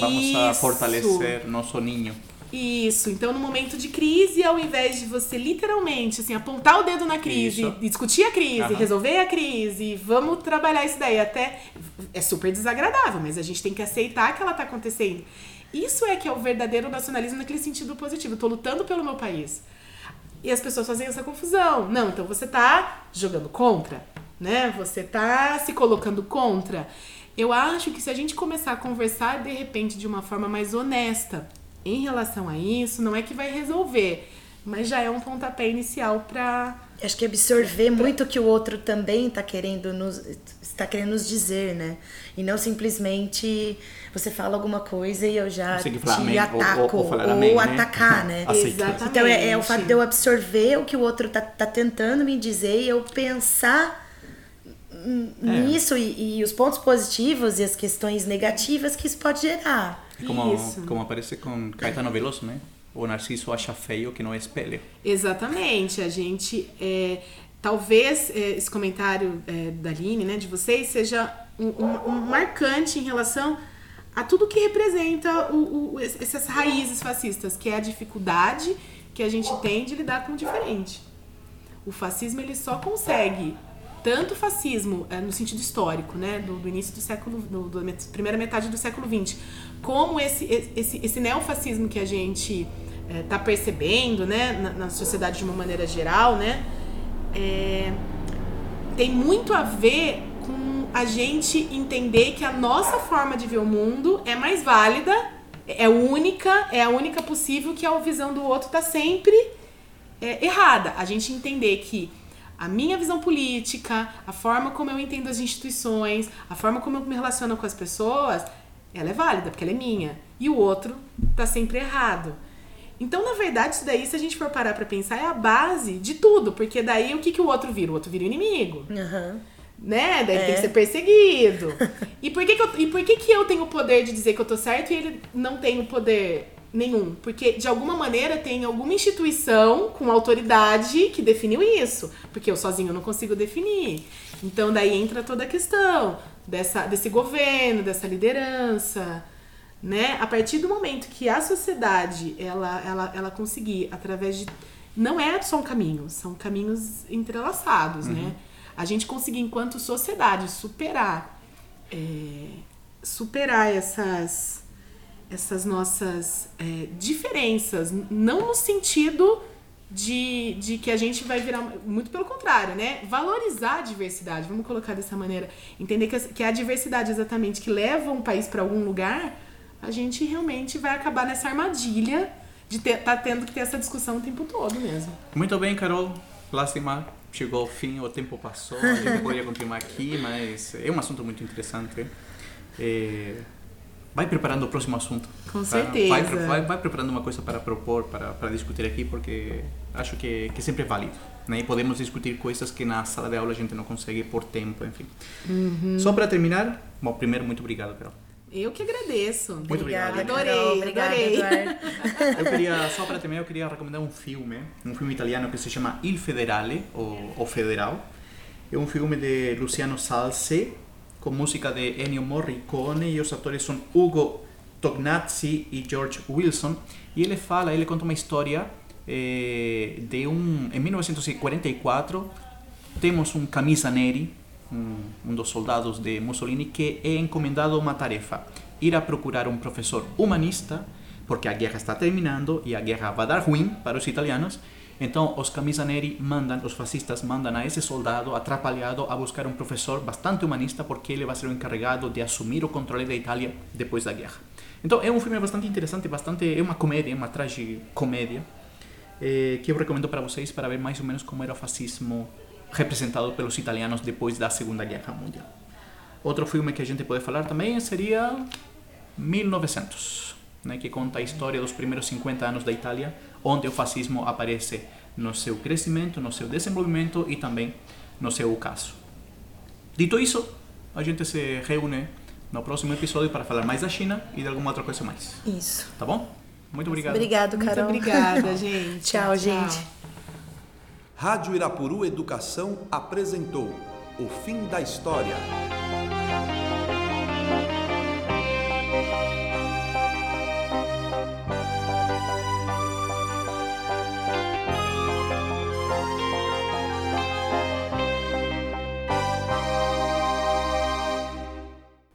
B: Vamos a
D: Isso.
B: fortalecer nosso ninho.
D: Isso. Então, no momento de crise, ao invés de você literalmente assim, apontar o dedo na crise,
B: Isso.
D: discutir a crise,
B: Aham.
D: resolver a crise, vamos trabalhar isso daí. Até é super desagradável, mas a gente tem que aceitar que ela tá acontecendo. Isso é que é o verdadeiro nacionalismo naquele sentido positivo. Tô lutando pelo meu país. E as pessoas fazem essa confusão. Não, então você tá jogando contra, né? Você tá se colocando contra. Eu acho que se a gente começar a conversar de repente de uma forma mais honesta em relação a isso, não é que vai resolver, mas já é um pontapé inicial pra.
C: Acho que absorver muito o que o outro também está querendo nos está querendo nos dizer, né? E não simplesmente você fala alguma coisa e eu já te
B: amém, ou-
C: ataco
B: ou- ou falar amém, né?
C: atacar, né?
D: Exatamente.
C: Então é, é o fato de eu absorver o que o outro tá, tá tentando me dizer e eu pensar
B: É.
C: nisso e, e os pontos positivos e as questões negativas que isso pode gerar.
B: Como,
D: Isso.
B: como aparece com Caetano Veloso, né? O Narciso acha feio que não é espelho.
D: Exatamente, a gente. é, talvez é, esse comentário é, da Aline, né, de vocês, seja um, um- um marcante em relação a tudo que representa o, o- es- essas raízes fascistas, que é a dificuldade que a gente tem de lidar com o diferente. O fascismo ele só consegue tanto o fascismo é, no sentido histórico, né, do, do início do século, do, do primeira metade do século XX, como esse esse, esse neofascismo que a gente está percebendo, né, na, na sociedade de uma maneira geral, né, é, tem muito a ver com a gente entender que a nossa forma de ver o mundo é mais válida, é única, é a única possível, que a visão do outro tá sempre é, errada. A gente entender que a minha visão política, a forma como eu entendo as instituições, a forma como eu me relaciono com as pessoas, ela é válida, porque ela é minha. E o outro tá sempre errado. Então, na verdade, isso daí, se a gente for parar pra pensar, é a base de tudo. Porque daí o que, que o outro vira? O outro vira o inimigo
C: Aham.
D: né? Daí
C: É.
D: tem que ser perseguido. E por que, que eu, e por que, que eu tenho o poder de dizer que eu tô certo e ele não tem o poder nenhum? Porque, de alguma maneira, tem alguma instituição com autoridade que definiu isso. Porque eu sozinho não consigo definir. Então, daí entra toda a questão dessa, desse governo, dessa liderança. Né? A partir do momento que a sociedade ela, ela, ela conseguir, através de. Não é só um caminho, são caminhos entrelaçados, né? A gente conseguir, enquanto sociedade, superar é, superar essas essas nossas é, diferenças, não no sentido de, de que a gente vai virar. Muito pelo contrário, né? Valorizar a diversidade, vamos colocar dessa maneira. Entender que, que é a diversidade exatamente que leva um país para algum lugar, a gente realmente vai acabar nessa armadilha de estar tá tendo que ter essa discussão o tempo todo mesmo.
B: Muito bem, Carol. Lástima, chegou ao fim, o tempo passou. A gente poderia continuar aqui, mas é um assunto muito interessante. É, Vai preparando o próximo assunto.
D: Com
B: tá?
D: certeza.
B: Vai, vai, vai preparando uma coisa para propor, para, para discutir aqui, porque acho que, que sempre é válido. Né? E podemos discutir coisas que na sala de aula a gente não consegue por tempo, enfim.
D: Uhum.
B: Só para terminar, bom, primeiro, muito obrigado, Carol.
D: Eu que agradeço.
B: Muito
C: Carol. Obrigada,
D: adorei.
C: Eduardo.
B: Eu queria, só para terminar, eu queria recomendar um filme, um filme italiano que se chama Il Federale, ou O Federal. É um filme de Luciano Salse, com música de Ennio Morricone, e os atores são Ugo Tognazzi e George Wilson. E ele fala, ele conta uma história eh, de um... Em 1944, temos um camisa neri, um, um dos soldados de Mussolini, que é encomendado uma tarefa: ir a procurar um professor humanista porque a guerra está terminando e a guerra vai dar ruim para os italianos. Então, os camisa neri mandam, os fascistas mandam a esse soldado atrapalhado a buscar um professor bastante humanista, porque ele vai ser o encarregado de assumir o controle da Itália depois da guerra. Então, é um filme bastante interessante, bastante é uma comédia, uma tragicomédia, eh, que eu recomendo para vocês para ver mais ou menos como era o fascismo representado pelos italianos depois da Segunda Guerra Mundial. Outro filme que a gente pode falar também seria 1900, né, que conta a história dos primeiros 50 anos da Itália, onde o fascismo aparece no seu crescimento, no seu desenvolvimento e também no seu ocaso. Dito isso, a gente se reúne no próximo episódio para falar mais da China e de alguma outra coisa mais.
C: Isso.
B: Tá bom? Muito obrigado.
C: Obrigado,
D: Muito
C: Carol.
D: obrigada, gente.
C: Tchau, gente.
A: Rádio Irapuru Educação apresentou O Fim da História